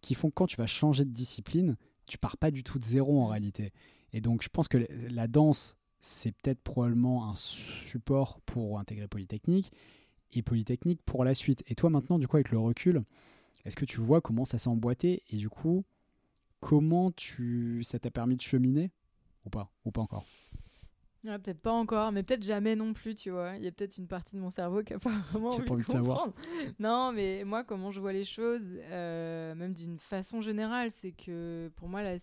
qui font que quand tu vas changer de discipline, tu pars pas du tout de zéro en réalité. Et donc je pense que la danse, c'est peut-être probablement un support pour intégrer Polytechnique et Polytechnique pour la suite. Et toi maintenant, du coup, avec le recul, est-ce que tu vois comment ça s'est emboîté et du coup, comment tu ça t'a permis de cheminer ou pas Ou pas encore? Ouais, peut-être pas encore, mais peut-être jamais non plus, tu vois. Il y a peut-être une partie de mon cerveau qui a pas [laughs] vraiment envie, pas envie de savoir. comprendre. Non, mais moi, comment je vois les choses, euh, même d'une façon générale, c'est que pour moi, la,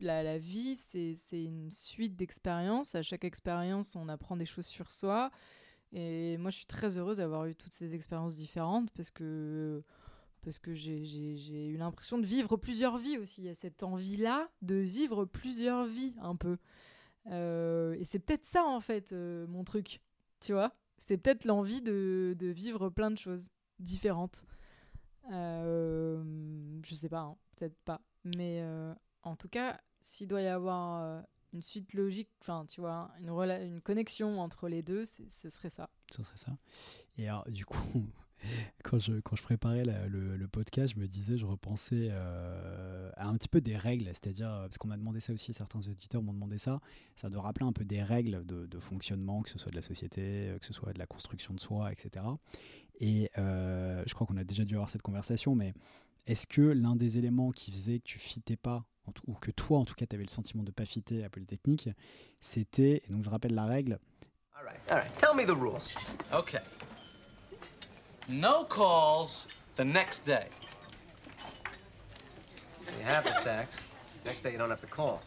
la, la vie, c'est une suite d'expériences. À chaque expérience, on apprend des choses sur soi. Et moi, je suis très heureuse d'avoir eu toutes ces expériences différentes parce que parce que j'ai eu l'impression de vivre plusieurs vies aussi. Il y a cette envie-là de vivre plusieurs vies un peu. Euh, et c'est peut-être ça en fait euh, mon truc, tu vois. C'est peut-être l'envie de, de vivre plein de choses différentes. Euh, je sais pas, hein, peut-être pas. Mais en tout cas, s'il doit y avoir une suite logique, enfin tu vois, une, une connexion entre les deux, ce serait ça. Ce serait ça. Et alors, du coup, [laughs] quand je, quand je préparais la- le, le podcast, je me disais, je repensais euh, à un petit peu des règles, c'est-à-dire, euh, parce qu'on m'a demandé ça aussi, certains auditeurs m'ont demandé ça, ça de rappeler un peu des règles de, de fonctionnement, que ce soit de la société, euh, que ce soit de la construction de soi, etc. Et euh, je crois qu'on a déjà dû avoir cette conversation, mais est-ce que l'un des éléments qui faisait que tu fitais pas, ou que toi en tout cas tu avais le sentiment de pas fitter à Polytechnique, c'était, et donc je rappelle la règle, All right, all right. Tell me the rules. Okay. No calls the next day. So you have the sex. Next day you don't have to call.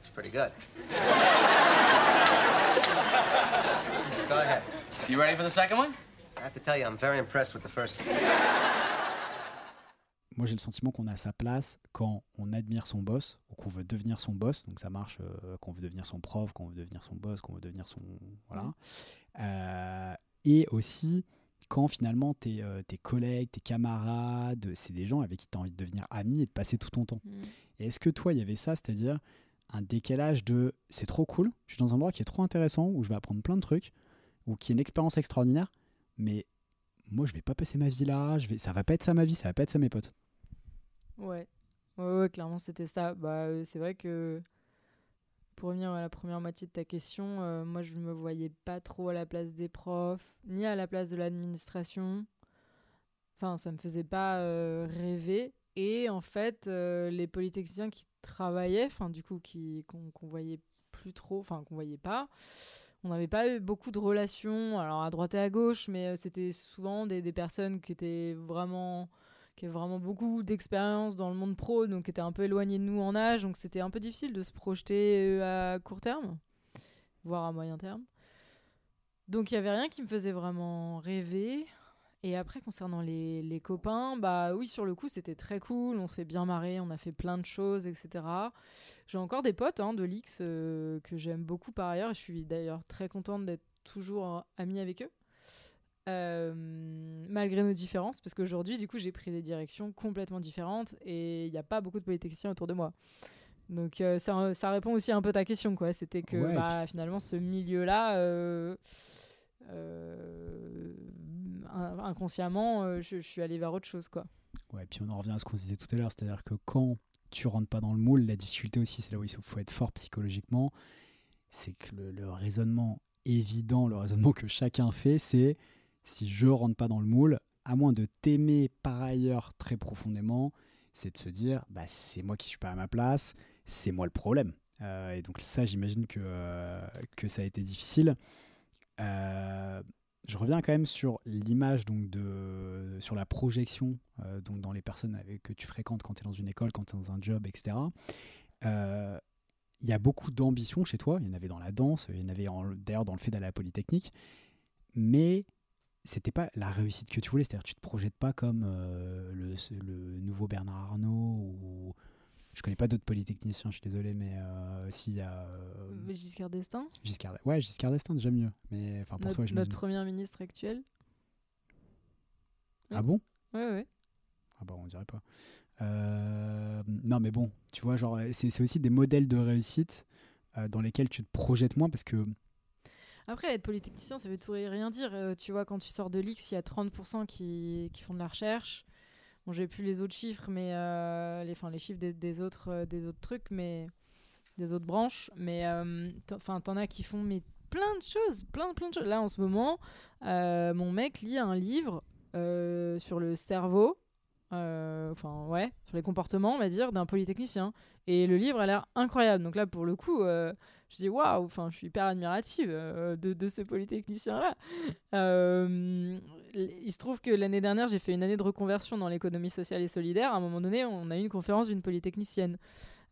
It's pretty good. [laughs] Go ahead. You ready for the second one? I have to tell you, I'm very impressed with the first one. moi j'ai le sentiment qu'on a sa place quand on admire son boss ou qu'on veut devenir son boss. Donc ça marche euh, quand on veut devenir son prof, quand on veut devenir son boss, quand on veut devenir son. Voilà. Euh, et aussi quand finalement tes, euh, tes collègues, tes camarades, c'est des gens avec qui tu as envie de devenir ami et de passer tout ton temps. Et est-ce que toi, il y avait ça, c'est-à-dire un décalage de c'est trop cool, je suis dans un endroit qui est trop intéressant, où je vais apprendre plein de trucs, ou qui est une expérience extraordinaire, mais moi je vais pas passer ma vie là, je vais, ça va pas être ça ma vie, ça va pas être ça mes potes. Ouais, ouais, ouais, clairement c'était ça. Bah, euh, c'est vrai que pour revenir à la première moitié de ta question, euh, moi je me voyais pas trop à la place des profs, ni à la place de l'administration. Enfin, ça me faisait pas euh, rêver. Et en fait, euh, les polytechniciens qui travaillaient, enfin du coup qui qu'on qu'on voyait plus trop, enfin qu'on voyait pas, on n'avait pas eu beaucoup de relations, alors à droite et à gauche, mais c'était souvent des, des personnes qui étaient vraiment qui avaient vraiment beaucoup d'expérience dans le monde pro, donc qui étaient un peu éloignées de nous en âge, donc c'était un peu difficile de se projeter euh, à court terme, voire à moyen terme. Donc il y avait rien qui me faisait vraiment rêver. Et après, concernant les, les copains, bah oui, sur le coup, c'était très cool. On s'est bien marré, on a fait plein de choses, etc. J'ai encore des potes hein, de l'X euh, que j'aime beaucoup par ailleurs. et Je suis d'ailleurs très contente d'être toujours amie avec eux. Euh, malgré nos différences, parce qu'aujourd'hui, du coup, j'ai pris des directions complètement différentes et il n'y a pas beaucoup de polytechniciens autour de moi. Donc euh, ça, ça répond aussi un peu à ta question, quoi. C'était que Ouais, et bah, finalement, ce milieu-là, euh, in- inconsciemment, je, je suis allée vers autre chose, quoi. Ouais, puis on en revient à ce qu'on disait tout à l'heure, c'est-à-dire que quand tu rentres pas dans le moule, la difficulté aussi, c'est là où il faut être fort psychologiquement, c'est que le, le raisonnement évident, le raisonnement que chacun fait, c'est si je rentre pas dans le moule, à moins de t'aimer par ailleurs très profondément, c'est de se dire, bah, c'est moi qui suis pas à ma place, c'est moi le problème. Euh, et donc ça, j'imagine que, euh, que ça a été difficile. Euh, je reviens quand même sur l'image donc de sur la projection donc dans les personnes que tu fréquentes quand tu es dans une école, quand tu es dans un job, etc. Il y a beaucoup d'ambition chez toi. Il y en avait dans la danse, il y en avait d'ailleurs dans le fait d'aller à la Polytechnique, mais c'était pas la réussite que tu voulais. C'est-à-dire tu te projettes pas comme euh, le, le nouveau Bernard Arnault ou je connais pas d'autres polytechniciens. Je suis désolé, mais euh, s'il y a euh, Giscard d'Estaing, Giscard, ouais Giscard d'Estaing déjà mieux. Mais enfin pour notre, toi, je notre premier ministre actuel. Ah bon? Ouais, ouais. Ah bah on dirait pas. Euh, non mais bon, tu vois, genre c'est aussi des modèles de réussite dans lesquels tu te projettes moins parce que Après, être polytechnicien, ça veut tout et rien dire. Euh, tu vois, quand tu sors de l'X, il y a 30% qui, font de la recherche. Bon, j'ai plus les autres chiffres, mais euh, les, enfin, les chiffres des, autres, euh, des autres trucs, mais des autres branches. Mais enfin, t'en as qui font mais plein de choses, plein, plein de choses. Là, en ce moment, mon mec lit un livre sur le cerveau. Enfin, ouais, sur les comportements, on va dire, d'un polytechnicien. Et le livre a l'air incroyable. Donc là, pour le coup, je dis waouh, enfin, je suis hyper admirative euh, de, de ce polytechnicien-là. Euh, il se trouve que l'année dernière, j'ai fait une année de reconversion dans l'économie sociale et solidaire. À un moment donné, on a eu une conférence d'une polytechnicienne.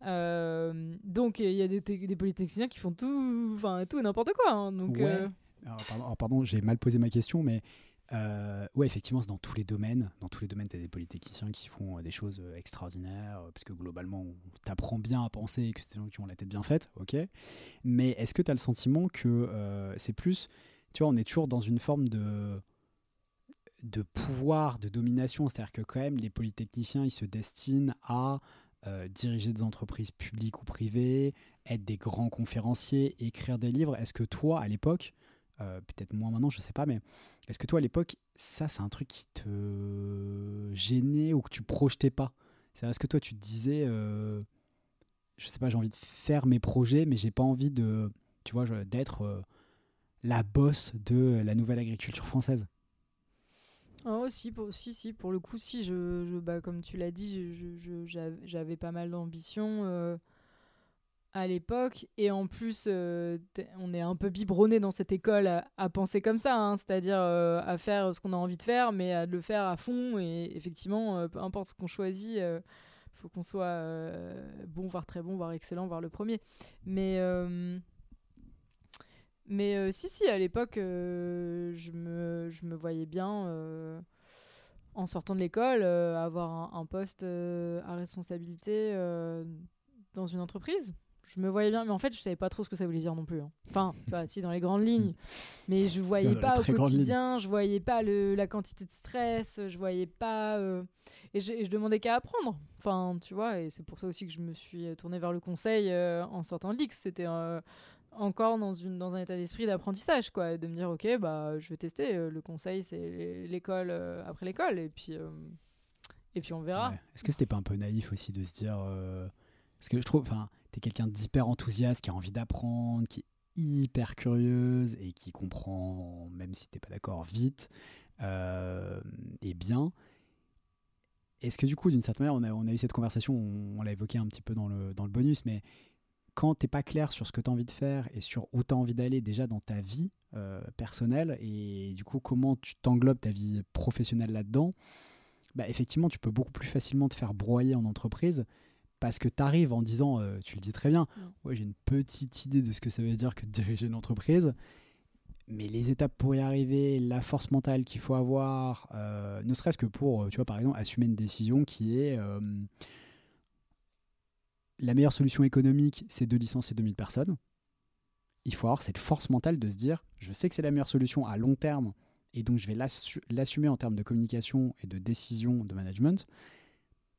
Euh, donc, il y a des, des polytechniciens qui font tout, enfin, tout et n'importe quoi. hein. donc, Ouais. alors, pardon, alors, pardon, j'ai mal posé ma question, mais euh, ouais effectivement c'est dans tous les domaines. Dans tous les domaines, tu as des polytechniciens qui font euh, des choses euh, extraordinaires euh, parce que globalement on t'apprend bien à penser que c'est des gens qui ont la tête bien faite, ok? Mais est-ce que tu as le sentiment que c'est plus, tu vois, on est toujours dans une forme de de pouvoir, de domination, c'est-à-dire que quand même les polytechniciens ils se destinent à diriger des entreprises publiques ou privées, être des grands conférenciers, écrire des livres. Est-ce que toi, à l'époque, euh, peut-être moins maintenant, je sais pas, mais est-ce que toi, à l'époque, ça, c'est un truc qui te gênait ou que tu projetais pas? C'est Est-ce que toi, tu te disais, euh, je sais pas, j'ai envie de faire mes projets, mais j'ai pas envie de, tu vois, d'être euh, la bosse de la nouvelle agriculture française? Oh, si, pour, si, si, pour le coup, si, je, je- bah, comme tu l'as dit, j'avais pas mal d'ambition à l'époque. Et en plus, euh, on est un peu biberonné dans cette école à, penser comme ça, hein, c'est-à-dire euh, à faire ce qu'on a envie de faire, mais à le faire à fond. Et effectivement, euh, peu importe ce qu'on choisit, il faut qu'on soit bon, voire très bon, voire excellent, voire le premier. Mais. mais si, si, à l'époque, je, me, je me voyais bien, en sortant de l'école, avoir un, poste à responsabilité dans une entreprise. Je me voyais bien, mais en fait, je savais pas trop ce que ça voulait dire non plus. hein. Enfin, tu vois, si, dans les grandes lignes. Mais je voyais pas au quotidien, je voyais pas le, la quantité de stress, je voyais pas. euh, et, je, et je demandais qu'à apprendre. Enfin, tu vois, et c'est pour ça aussi que je me suis tournée vers le conseil euh, en sortant de l'X. C'était euh, encore dans, une, dans un état d'esprit d'apprentissage, quoi. De me dire, ok, bah, je vais tester. le conseil, c'est l'école après l'école. Et puis, et puis on verra. Ouais. Est-ce que c'était pas un peu naïf aussi de se dire. Parce que je trouve, enfin, t'es quelqu'un d'hyper enthousiaste, qui a envie d'apprendre, qui est hyper curieuse et qui comprend, même si t'es pas d'accord, vite euh, et bien. Est-ce que du coup, d'une certaine manière, on a, eu cette conversation, on, on l'a évoqué un petit peu dans le, dans le bonus, mais quand t'es pas clair sur ce que tu as envie de faire et sur où tu as envie d'aller déjà dans ta vie euh, personnelle et du coup comment tu t'englobes ta vie professionnelle là-dedans, bah, effectivement tu peux beaucoup plus facilement te faire broyer en entreprise parce que tu arrives en disant, euh, tu le dis très bien, Mm. ouais j'ai une petite idée de ce que ça veut dire que de diriger une entreprise, mais les étapes pour y arriver, la force mentale qu'il faut avoir, euh, ne serait-ce que pour, euh, tu vois par exemple, assumer une décision qui est... euh, la meilleure solution économique, c'est de licencier 2000 personnes. Il faut avoir cette force mentale de se dire, je sais que c'est la meilleure solution à long terme, et donc je vais l'assu- l'assumer en termes de communication et de décision de management.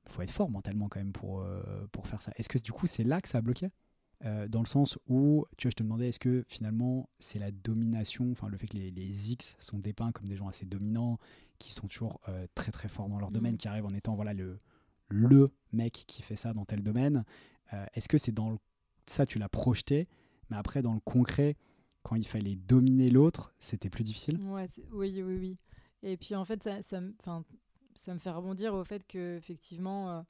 Il faut être fort mentalement quand même pour, euh, pour faire ça. Est-ce que du coup c'est là que ça a bloqué Euh, Dans le sens où, tu vois, je te demandais, est-ce que finalement c'est la domination, enfin le fait que les, les X sont dépeints comme des gens assez dominants, qui sont toujours euh, très très forts dans leur Mhm. domaine, qui arrivent en étant voilà le, le mec qui fait ça dans tel domaine. Est-ce que c'est dans le- ça tu l'as projeté, mais après dans le concret, quand il fallait dominer l'autre, c'était plus difficile? Ouais, oui, oui, oui. Et puis en fait, ça, ça, ça me fait rebondir au fait que effectivement, euh,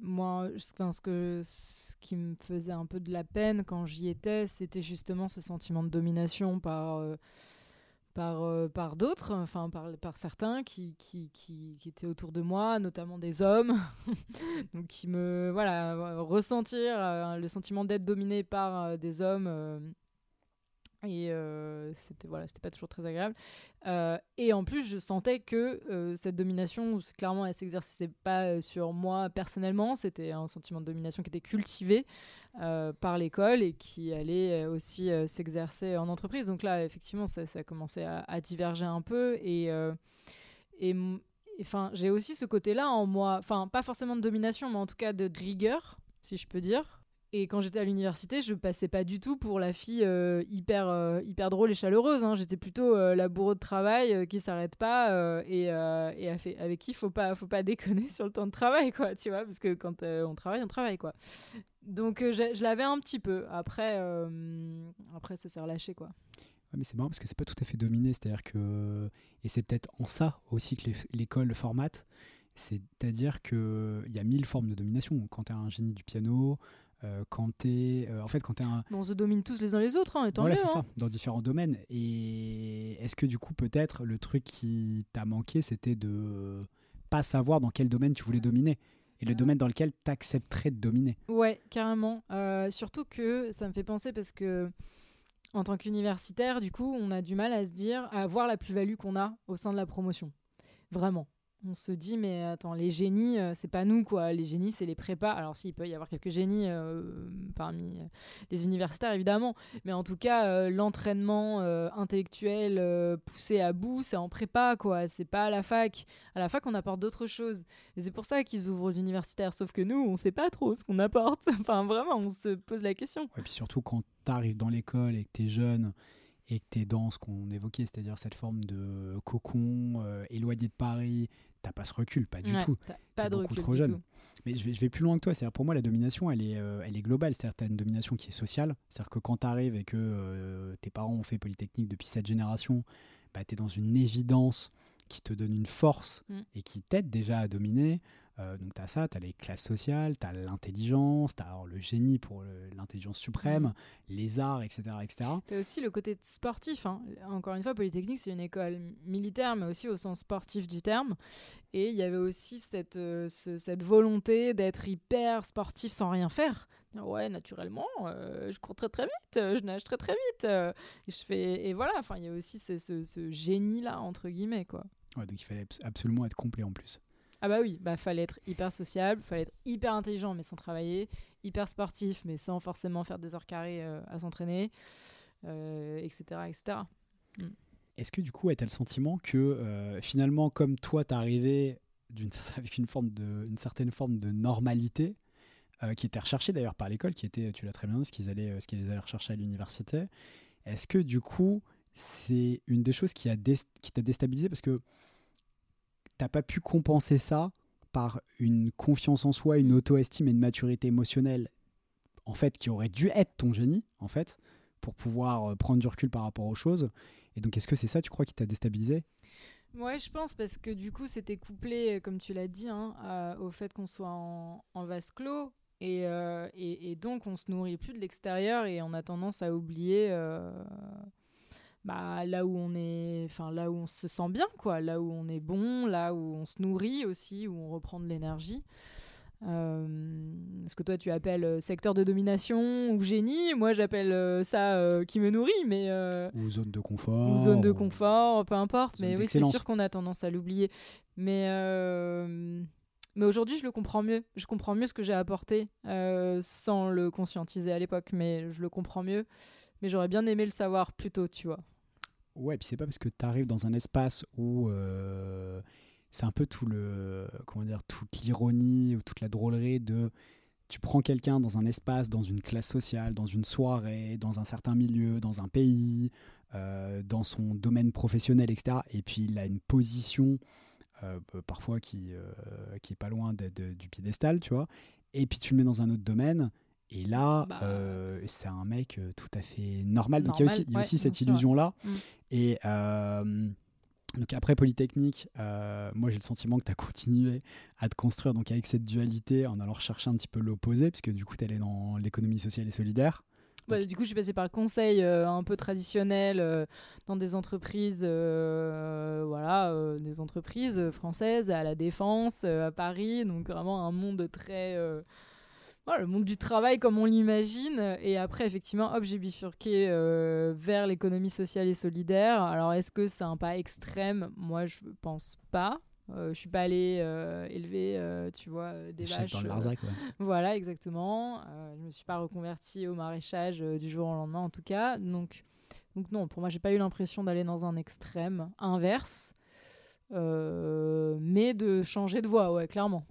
moi, ce, que ce qui me faisait un peu de la peine quand j'y étais, c'était justement ce sentiment de domination par euh, par, euh, par d'autres, enfin par, par certains qui, qui, qui, qui étaient autour de moi, notamment des hommes, [laughs] donc qui me voilà ressentir le sentiment d'être dominé par des hommes et euh, c'était voilà c'était pas toujours très agréable. Euh, et en plus je sentais que euh, cette domination clairement elle s'exerçait pas euh, sur moi personnellement. C'était un sentiment de domination qui était cultivé par l'école et qui allait aussi s'exercer en entreprise. Donc là effectivement ça, ça a commencé à, diverger un peu. Et et enfin j'ai aussi ce côté là en moi. Enfin pas forcément de domination mais en tout cas de rigueur si je peux dire et quand j'étais à l'université, je passais pas du tout pour la fille euh, hyper, euh, hyper drôle et chaleureuse. hein. J'étais plutôt euh, la bourreau de travail qui s'arrête pas et, et fait- avec qui faut pas, faut pas [laughs] déconner sur le temps de travail, quoi, tu vois, parce que quand on travaille, on travaille, quoi. Donc je, l'avais un petit peu. Après, après ça s'est relâché, quoi. Ouais, mais c'est marrant parce que c'est pas tout à fait dominé, c'est-à-dire que et c'est peut-être en ça aussi que l'é- l'école le formate, c'est-à-dire que il y a mille formes de domination. Quand tu es un génie du piano, euh, quand tu es en fait quand tu es un Mais on se domine tous les uns les autres, hein, et tant voilà, mieux. c'est hein. ça, dans différents domaines. Et est-ce que du coup peut-être le truc qui t'a manqué, c'était de pas savoir dans quel domaine tu voulais dominer et le domaine dans lequel tu accepterais de dominer? Ouais, carrément. Euh, surtout que ça me fait penser parce que en tant qu'universitaire, du coup, on a du mal à se dire, à voir la plus-value qu'on a au sein de la promotion. Vraiment. On se dit, mais attends, les génies, euh, c'est pas nous, quoi. Les génies, c'est les prépas. Alors, s'il peut y avoir quelques génies euh, parmi euh, les universitaires, évidemment. Mais en tout cas, l'entraînement intellectuel poussé à bout, c'est en prépa, quoi. C'est pas à la fac. À la fac, on apporte d'autres choses. Et c'est pour ça qu'ils ouvrent aux universitaires. Sauf que nous, on sait pas trop ce qu'on apporte. [laughs] enfin, vraiment, on se pose la question. Et puis surtout quand tu arrives dans l'école et que tu es jeune et que tu es dans ce qu'on évoquait, c'est-à-dire cette forme de cocon éloigné de Paris, t'as pas ce recul, pas du Ouais, tout. t'as Pas T'es de beaucoup recul trop jeune. tout. Mais je vais, je vais plus loin que toi. C'est-à-dire pour moi, la domination, elle est, euh, elle est globale. C'est-à-dire que tu as une domination qui est sociale. C'est-à-dire que quand tu arrives et que euh, tes parents ont fait Polytechnique depuis cette génération, bah, tu es dans une évidence qui te donne une force Mm. et qui t'aide déjà à dominer. Euh, donc tu as ça, tu as les classes sociales, tu as l'intelligence, tu as le génie pour l'intelligence suprême, Mm. les arts, etc. etc. T'as aussi le côté sportif. hein. Encore une fois, Polytechnique, c'est une école militaire, mais aussi au sens sportif du terme. Et il y avait aussi cette, euh, ce- cette volonté d'être hyper sportif sans rien faire. Ouais, naturellement, euh, je cours très très vite, euh, je nage très très vite. euh, et, je fais... et voilà, enfin, il y a aussi ce, ce- ce génie-là, entre guillemets, quoi. Ouais, donc il fallait abs- absolument être complet en plus. Ah bah oui, bah fallait être hyper sociable, fallait être hyper intelligent mais sans travailler, hyper sportif mais sans forcément faire des heures carrées euh, à s'entraîner, euh, etc., etc. Est-ce que du coup, tu as le sentiment que euh, finalement, comme toi, tu arrivé d'une [laughs] avec une, forme de, une certaine forme de normalité, qui était recherchée d'ailleurs par l'école, qui était, tu l'as très bien dit, ce qu'ils allaient, ce qu'ils allaient rechercher à l'université, est-ce que du coup, c'est une des choses qui t'a déstabilisé parce que t'as pas pu compenser ça par une confiance en soi, une auto-estime et une maturité émotionnelle, en fait, qui aurait dû être ton génie, en fait, pour pouvoir euh, prendre du recul par rapport aux choses. Et donc, est-ce que c'est ça, tu crois, qui t'a déstabilisé? Ouais, je pense parce que du coup c'était couplé, euh, comme tu l'as dit, hein, à- au fait qu'on soit en, vase clos Et, euh, et, donc, on se nourrit plus de l'extérieur et on a tendance à oublier euh, bah, là où on est, enfin là où on se sent bien, quoi, là où on est bon, là où on se nourrit aussi, où on reprend de l'énergie. Euh, ce que toi tu appelles euh, secteur de domination ou génie, moi j'appelle euh, ça euh, qui me nourrit, mais euh, Ou zone de confort. ou zone de confort, peu importe. Mais oui, c'est sûr qu'on a tendance à l'oublier. Mais, mais aujourd'hui, je le comprends mieux. Je comprends mieux ce que j'ai apporté sans le conscientiser à l'époque, mais je le comprends mieux. Mais j'aurais bien aimé le savoir plus tôt, tu vois. Ouais, puis c'est pas parce que tu arrives dans un espace où euh, c'est un peu tout le comment dire toute l'ironie ou toute la drôlerie de tu prends quelqu'un dans un espace, dans une classe sociale, dans une soirée, dans un certain milieu, dans un pays, euh, dans son domaine professionnel, etc. Et puis il a une position euh, parfois qui, qui est pas loin du piédestal, tu vois. Et puis tu le mets dans un autre domaine. Et là, Bah. euh, c'est un mec euh, tout à fait normal. Donc il y a aussi, il y a ouais, aussi cette illusion-là. Mm. Et euh, donc après Polytechnique, euh, moi j'ai le sentiment que tu as continué à te construire donc avec cette dualité en allant chercher un petit peu l'opposé, puisque du coup tu allé dans l'économie sociale et solidaire. Ouais, Donc- du coup, je suis passée par le conseil euh, un peu traditionnel euh, dans des entreprises, euh, voilà, des entreprises françaises à la défense, à Paris, donc vraiment un monde très, le monde du travail comme on l'imagine. Et après, effectivement, hop, j'ai bifurqué euh, vers l'économie sociale et solidaire. Alors, est-ce que c'est un pas extrême? Moi, je pense pas. Euh, je suis pas allée euh, élever, euh, tu vois, euh, des Chef vaches. dans le Larzac, ouais. [laughs] voilà, exactement. Je me suis pas reconvertie au maraîchage du jour au lendemain, en tout cas. Donc, donc non, pour moi, j'ai pas eu l'impression d'aller dans un extrême inverse, mais de changer de voie, ouais, clairement,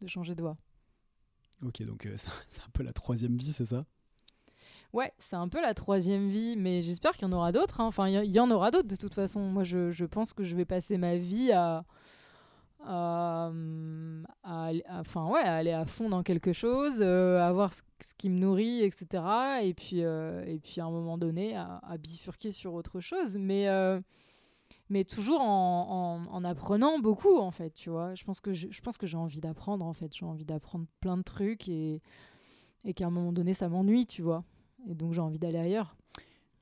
de changer de voie. Ok, donc euh, [laughs] c'est un peu la troisième vie, c'est ça? Ouais, c'est un peu la troisième vie, mais j'espère qu'il y en aura d'autres. hein. Enfin, il y, en aura d'autres de toute façon. Moi, je, pense que je vais passer ma vie à, à, à aller- à- enfin, ouais, à aller à fond dans quelque chose, euh, à voir ce, qui me nourrit, etc. Et puis, euh, et puis à un moment donné, à, bifurquer sur autre chose. Mais, mais toujours en, en- en apprenant beaucoup, en fait, tu vois. Je pense que je, je pense que j'ai envie d'apprendre, en fait. J'ai envie d'apprendre plein de trucs et, et qu'à un moment donné, ça m'ennuie, tu vois. Et donc, j'ai envie d'aller ailleurs.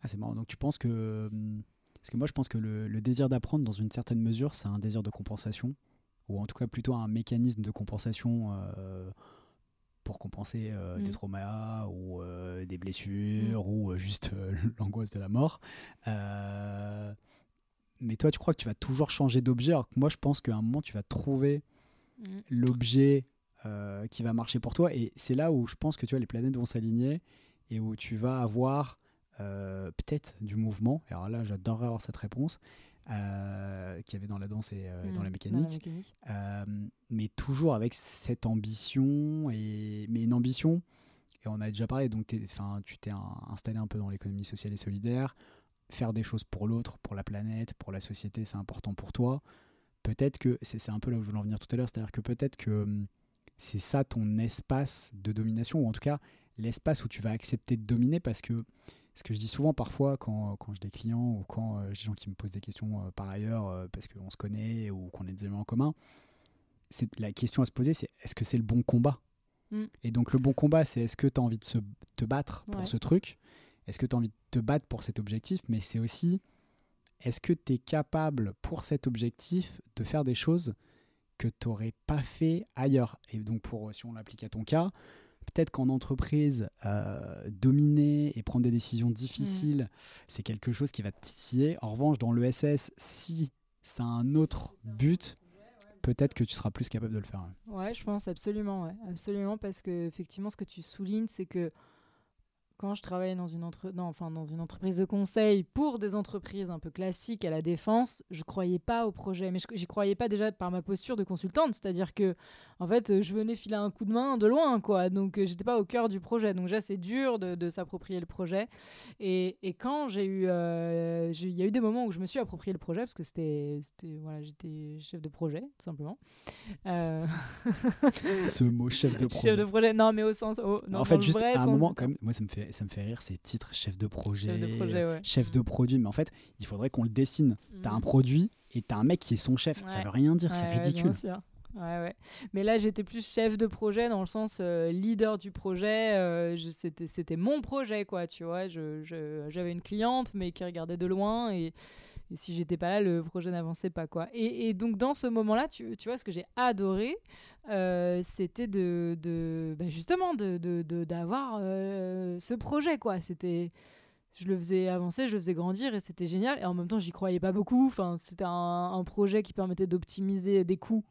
Ah, c'est marrant. Donc tu penses que. hum, Parce que moi je pense que le, le désir d'apprendre, dans une certaine mesure, c'est un désir de compensation, ou en tout cas plutôt un mécanisme de compensation euh, pour compenser euh, des Mm. traumas ou euh, des blessures ou juste [laughs] l'angoisse de la mort. Mais toi, tu crois que tu vas toujours changer d'objet, alors que moi je pense qu'à un moment tu vas trouver Mm. l'objet euh, qui va marcher pour toi. Et c'est là où je pense que tu vois, les planètes vont s'aligner et où tu vas avoir euh, peut-être du mouvement. Et alors là, j'adorerais avoir cette réponse euh, qu'il y avait dans la danse et euh, dans Mm, la mécanique. mécanique. Mais toujours avec cette ambition, et, mais une ambition, et on a déjà parlé, donc tu t'es installé un peu dans l'économie sociale et solidaire, faire des choses pour l'autre, pour la planète, pour la société, c'est important pour toi. Peut-être que, c'est un peu là où je voulais en venir tout à l'heure, c'est-à-dire que peut-être que hum, c'est ça ton espace de domination, ou en tout cas l'espace où tu vas accepter de dominer, parce que ce que je dis souvent parfois quand, quand j'ai des clients ou quand euh, j'ai des gens qui me posent des questions euh, par ailleurs euh, parce qu'on se connaît ou qu'on a des amis en commun, c'est la question à se poser, c'est est-ce que c'est le bon combat? Mm. Et donc le bon combat, c'est est-ce que tu as envie de se, te battre pour Ouais. ce truc? Est-ce que tu as envie de te battre pour cet objectif? Mais c'est aussi, est-ce que tu es capable pour cet objectif de faire des choses que tu n'aurais pas fait ailleurs? Et donc pour, si on l'applique à ton cas, peut-être qu'en entreprise, euh, dominer et prendre des décisions difficiles, c'est quelque chose qui va te titiller. En revanche, dans l'ESS, si ça a un autre but, peut-être que tu seras plus capable de le faire. Ouais, je pense absolument, ouais. absolument, parce que effectivement, ce que tu soulignes, c'est que quand je travaillais dans une, entre... non, enfin, dans une entreprise de conseil pour des entreprises un peu classiques à la défense, je croyais pas au projet, mais je j'y croyais pas déjà par ma posture de consultante, c'est-à-dire que en fait, euh, je venais filer un coup de main de loin, quoi, donc euh, j'étais pas au cœur du projet, donc déjà c'est dur de, de s'approprier le projet, et, et quand j'ai eu, euh, il y a eu des moments où je me suis approprié le projet parce que c'était, voilà, j'étais chef de projet tout simplement. Euh, [laughs] Ce mot chef de projet. [laughs] Chef de projet, non, mais au sens. au- non, en fait, juste vrai à un sens moment, quand même, moi, ça me fait, ça me fait rire ces titres chef de projet, Chef de projet, ouais. chef de produit. Mais en fait, il faudrait qu'on le dessine. terme. Tu as un produit et tu as un mec qui est son chef. Ça Ouais. veut rien dire, c'est Ouais, ridicule. bien sûr. Ouais, ouais. Mais là, j'étais plus chef de projet dans le sens euh, leader du projet. euh, c'était, mon projet, quoi, tu vois. Je, je- j'avais une cliente, mais qui regardait de loin. Et, et si j'étais pas là, le projet n'avançait pas, quoi. Et, et donc, dans ce moment-là, tu, tu vois, ce que j'ai adoré, euh, c'était de, de bah, justement de, de- de- d'avoir euh, ce projet, quoi. C'était je le faisais avancer, je le faisais grandir et c'était génial. Et en même temps, j'y croyais pas beaucoup. Enfin, c'était un, un projet qui permettait d'optimiser des coûts,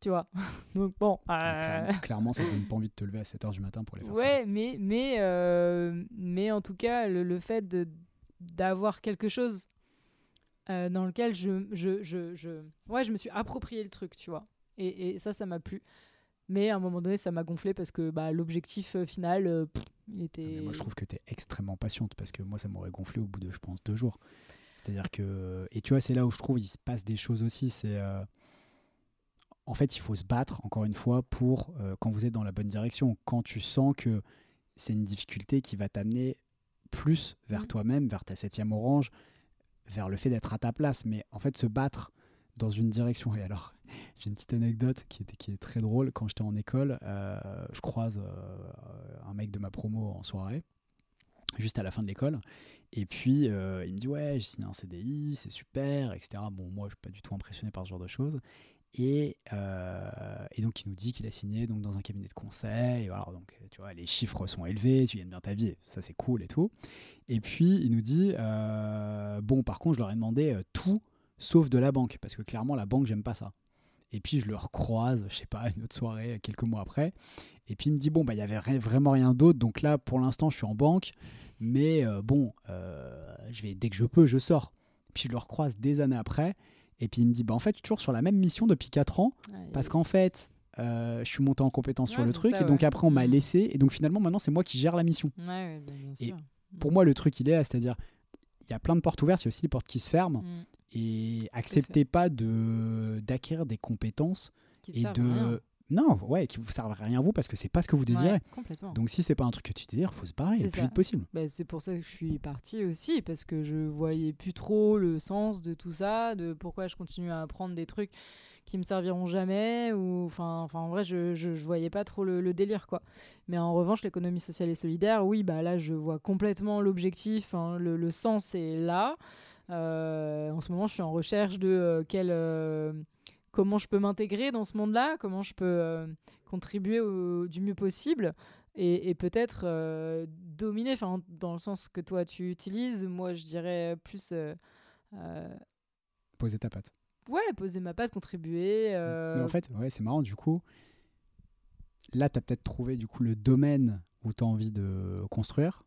tu vois. [laughs] Donc bon. euh, Clairement, clairement, ça donne pas envie de te lever à 7h du matin pour aller faire ça. Ouais, mais, mais, euh, mais en tout cas, le, le fait d'avoir quelque chose dans lequel je, je, je, je, ouais, je me suis approprié le truc, tu vois. Et, et ça, ça m'a plu. Mais à un moment donné, ça m'a gonflé parce que bah, l'objectif euh, final, euh, pff, il était. Mais moi, je trouve que tu es extrêmement patiente parce que moi, ça m'aurait gonflé au bout de, je pense, deux jours. C'est-à-dire que. Et tu vois, c'est là où je trouve il se passe des choses aussi. C'est. euh, En fait, il faut se battre, encore une fois, pour euh, quand vous êtes dans la bonne direction. Quand tu sens que c'est une difficulté qui va t'amener plus vers Mm. toi-même, vers ta septième orange, vers le fait d'être à ta place. Mais en fait, se battre dans une direction. Et alors, j'ai une petite anecdote qui, était, qui est très drôle. Quand j'étais en école, euh, je croise euh, un mec de ma promo en soirée, juste à la fin de l'école. Et puis, euh, il me dit Ouais, j'ai signé un CDI, c'est super, etc. Bon, moi, je suis pas du tout impressionné par ce genre de choses. Et, et donc, il nous dit qu'il a signé donc, dans un cabinet de conseil. Donc, tu vois, les chiffres sont élevés, tu gagnes bien ta vie, ça c'est cool et tout. Et puis, il nous dit Bon, par contre, je leur ai demandé tout sauf de la banque, parce que clairement, la banque, j'aime pas ça. Et puis, je le recroise, je sais pas, une autre soirée, quelques mois après. Et puis, il me dit Bon, bah, il y avait vraiment rien d'autre, donc là, pour l'instant, je suis en banque, mais euh, bon, euh, je vais, dès que je peux, je sors. Puis, je le recroise des années après. Et puis, il me dit Bah, en fait, je suis toujours sur la même mission depuis 4 ans. Parce qu'en fait, euh, je suis monté en compétence sur le truc, ça, et donc ouais. après, on m'a Mm. laissé, et donc finalement, maintenant, c'est moi qui gère la mission. Ouais, ouais, bien, bien Et. Pour moi, le truc, il est là, c'est-à-dire, il y a plein de portes ouvertes, il y a aussi des portes qui se ferment, Mm. et acceptez pas de d'acquérir des compétences Qui et servent de. à rien. Non, ouais, qui vous servent à rien à vous parce que c'est pas ce que vous désirez. Ouais, complètement. Donc si c'est pas un truc que tu désires, faut se barrer C'est le plus ça. vite possible. Bah, c'est pour ça que je suis partie aussi, parce que je voyais plus trop le sens de tout ça, de pourquoi je continue à apprendre des trucs qui me serviront jamais, ou enfin, enfin en vrai, je, je, voyais pas trop le, délire, quoi. Mais en revanche, l'économie sociale et solidaire, oui, bah là, je vois complètement l'objectif, hein, le, le sens est là. Euh, en ce moment, je suis en recherche de euh, quel, euh, comment je peux m'intégrer dans ce monde-là, comment je peux contribuer du mieux possible et, et peut-être dominer, enfin dans le sens que toi tu utilises, moi je dirais plus Poser ta patte. Ouais poser ma patte, contribuer. euh, Mais en fait, ouais, c'est marrant, du coup, là, tu as peut-être trouvé du coup le domaine où tu as envie de construire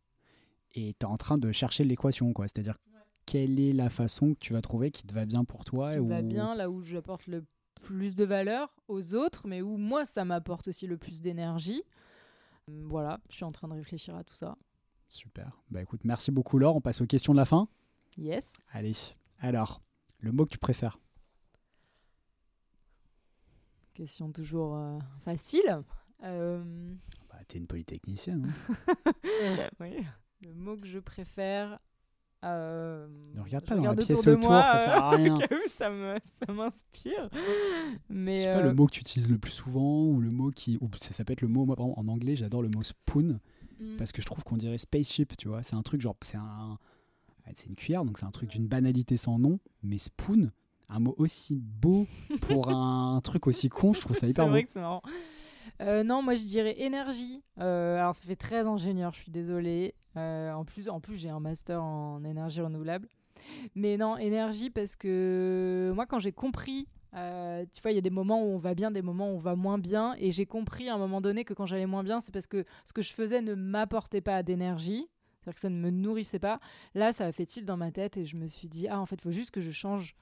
et tu es en train de chercher l'équation, quoi. C'est-à-dire, quelle est la façon que tu vas trouver qui te va bien pour toi qui et me va où- bien là où j'apporte le plus de valeur aux autres, mais où moi ça m'apporte aussi le plus d'énergie. Hum, Voilà, je suis en train de réfléchir à tout ça. Super. Bah écoute, merci beaucoup, Laure. On passe aux questions de la fin. Yes. Allez. Alors, le mot que tu préfères Question toujours euh, facile. Euh, bah, T'es une polytechnicienne. hein. [laughs] oui. Le mot que je préfère. euh, Ne regarde je pas dans la pièce autour moi, ça sert à euh, [laughs] rien. ça m'inspire. Mais Je sais pas le mot que tu utilises le plus souvent ou le mot qui. Ou ça, peut être le mot, moi par exemple, en anglais, j'adore le mot spoon mm, parce que je trouve qu'on dirait spaceship, tu vois. C'est un truc genre. C'est un. C'est une cuillère, donc c'est un truc d'une banalité sans nom, mais spoon, un mot aussi beau pour un truc aussi con, je trouve ça [laughs] c'est hyper beau. vrai que c'est marrant. Euh, non, moi je dirais énergie. Euh, alors ça fait très ingénieur, je suis désolée. Euh, en plus, en plus j'ai un master en énergie renouvelable. Mais non, énergie parce que moi quand j'ai compris, tu vois, il y a des moments où on va bien, des moments où on va moins bien. Et j'ai compris à un moment donné que quand j'allais moins bien, c'est parce que ce que je faisais ne m'apportait pas d'énergie. C'est-à-dire que ça ne me nourrissait pas. Là, ça a fait tilt dans ma tête et je me suis dit, ah, en fait, il faut juste que je change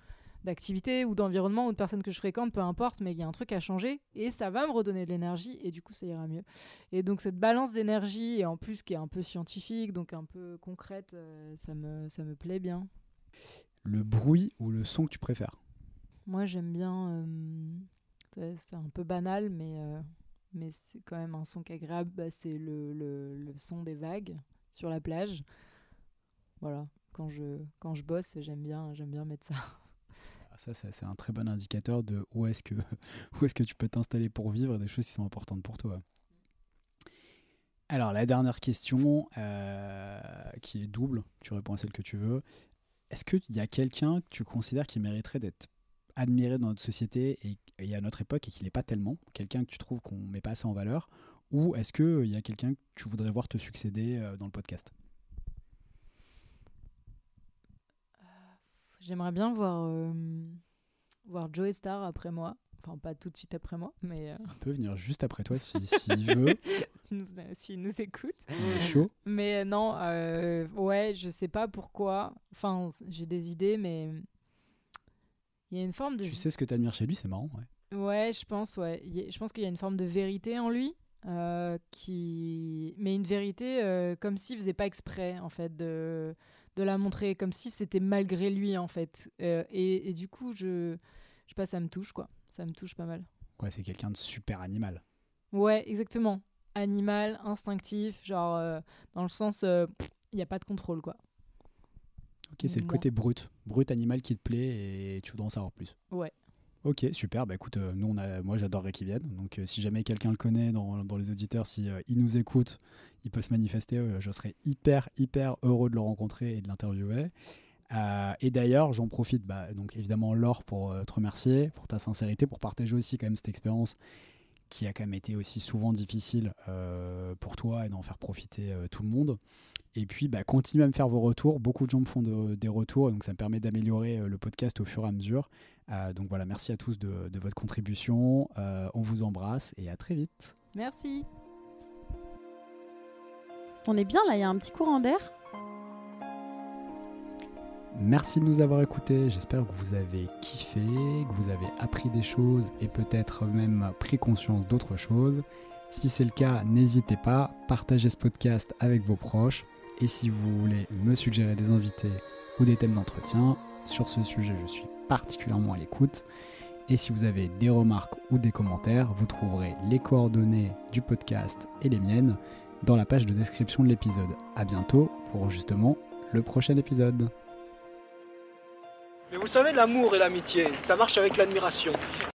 d'activité ou d'environnement ou de personnes que je fréquente, peu importe, mais il y a un truc à changer et ça va me redonner de l'énergie et du coup ça ira mieux. Et donc cette balance d'énergie et en plus qui est un peu scientifique, donc un peu concrète, euh, ça, me, ça me plaît bien. Le bruit ou le son que tu préfères? Moi j'aime bien, euh, c'est- un peu banal, mais, euh, mais c'est quand même un son qui est agréable, Bah, c'est le, le, le son des vagues sur la plage. Voilà, quand je, quand je bosse, j'aime bien, j'aime bien mettre ça. Ça, c'est un très bon indicateur de où est-ce que, [laughs] où est-ce que tu peux t'installer pour vivre des choses qui sont importantes pour toi. Alors, la dernière question, euh, qui est double, tu réponds à celle que tu veux. Est-ce qu'il y a quelqu'un que tu considères qui mériterait d'être admiré dans notre société et, à notre époque et qui n'est pas tellement? Quelqu'un que tu trouves qu'on met pas assez en valeur? Ou est-ce qu'il y a quelqu'un que tu voudrais voir te succéder euh, dans le podcast? J'aimerais bien voir, euh, voir Joey Star après moi. Enfin, pas tout de suite après moi, mais euh, Il peut venir juste après toi s'il si, [laughs] s'il veut. s'il nous, écoute. Il est chaud. Mais euh, non, euh, ouais, je sais pas pourquoi. Enfin, j'ai des idées, mais il y a une forme de. Tu sais ce que tu admires chez lui, c'est marrant. Ouais. Ouais, je pense, ouais. A- Je pense qu'il y a une forme de vérité en lui, euh, qui... mais une vérité comme s'il faisait pas exprès, en fait, de, de la montrer, comme si c'était malgré lui, en fait. Euh, et, et du coup, je... je sais pas, ça me touche, quoi. Ça me touche pas mal. Ouais, c'est quelqu'un de super animal. Ouais, exactement. Animal, instinctif, genre, euh, dans le sens, euh, il n'y a pas de contrôle, quoi. Ok, c'est le côté brut. Brut animal qui te plaît et tu voudrais en savoir plus. Ouais. Ok, super. Bah écoute, euh, nous, on a, moi j'adorerais qu'il vienne. Donc euh, si jamais quelqu'un le connaît dans, dans les auditeurs, si euh, il nous écoute, il peut se manifester. euh, je serais hyper, hyper heureux de le rencontrer et de l'interviewer. Et d'ailleurs, j'en profite, bah, donc évidemment, Laure, pour te remercier, pour ta sincérité, pour partager aussi quand même cette expérience qui a quand même été aussi souvent difficile pour toi et d'en faire profiter tout le monde. Et puis, bah, continuez à me faire vos retours. Beaucoup de gens me font de- des retours, donc ça me permet d'améliorer le podcast au fur et à mesure. Euh, donc voilà, merci à tous de, de votre contribution. Euh, on vous embrasse et à très vite. Merci. On est bien là, il y a un petit courant d'air. Merci de nous avoir écoutés. J'espère que vous avez kiffé, que vous avez appris des choses et peut-être même pris conscience d'autres choses. Si c'est le cas, n'hésitez pas, partagez ce podcast avec vos proches. Et si vous voulez me suggérer des invités ou des thèmes d'entretien, sur ce sujet, je suis particulièrement à l'écoute. Et si vous avez des remarques ou des commentaires, vous trouverez les coordonnées du podcast et les miennes dans la page de description de l'épisode. À bientôt pour justement le prochain épisode. Mais vous savez, l'amour et l'amitié, ça marche avec l'admiration.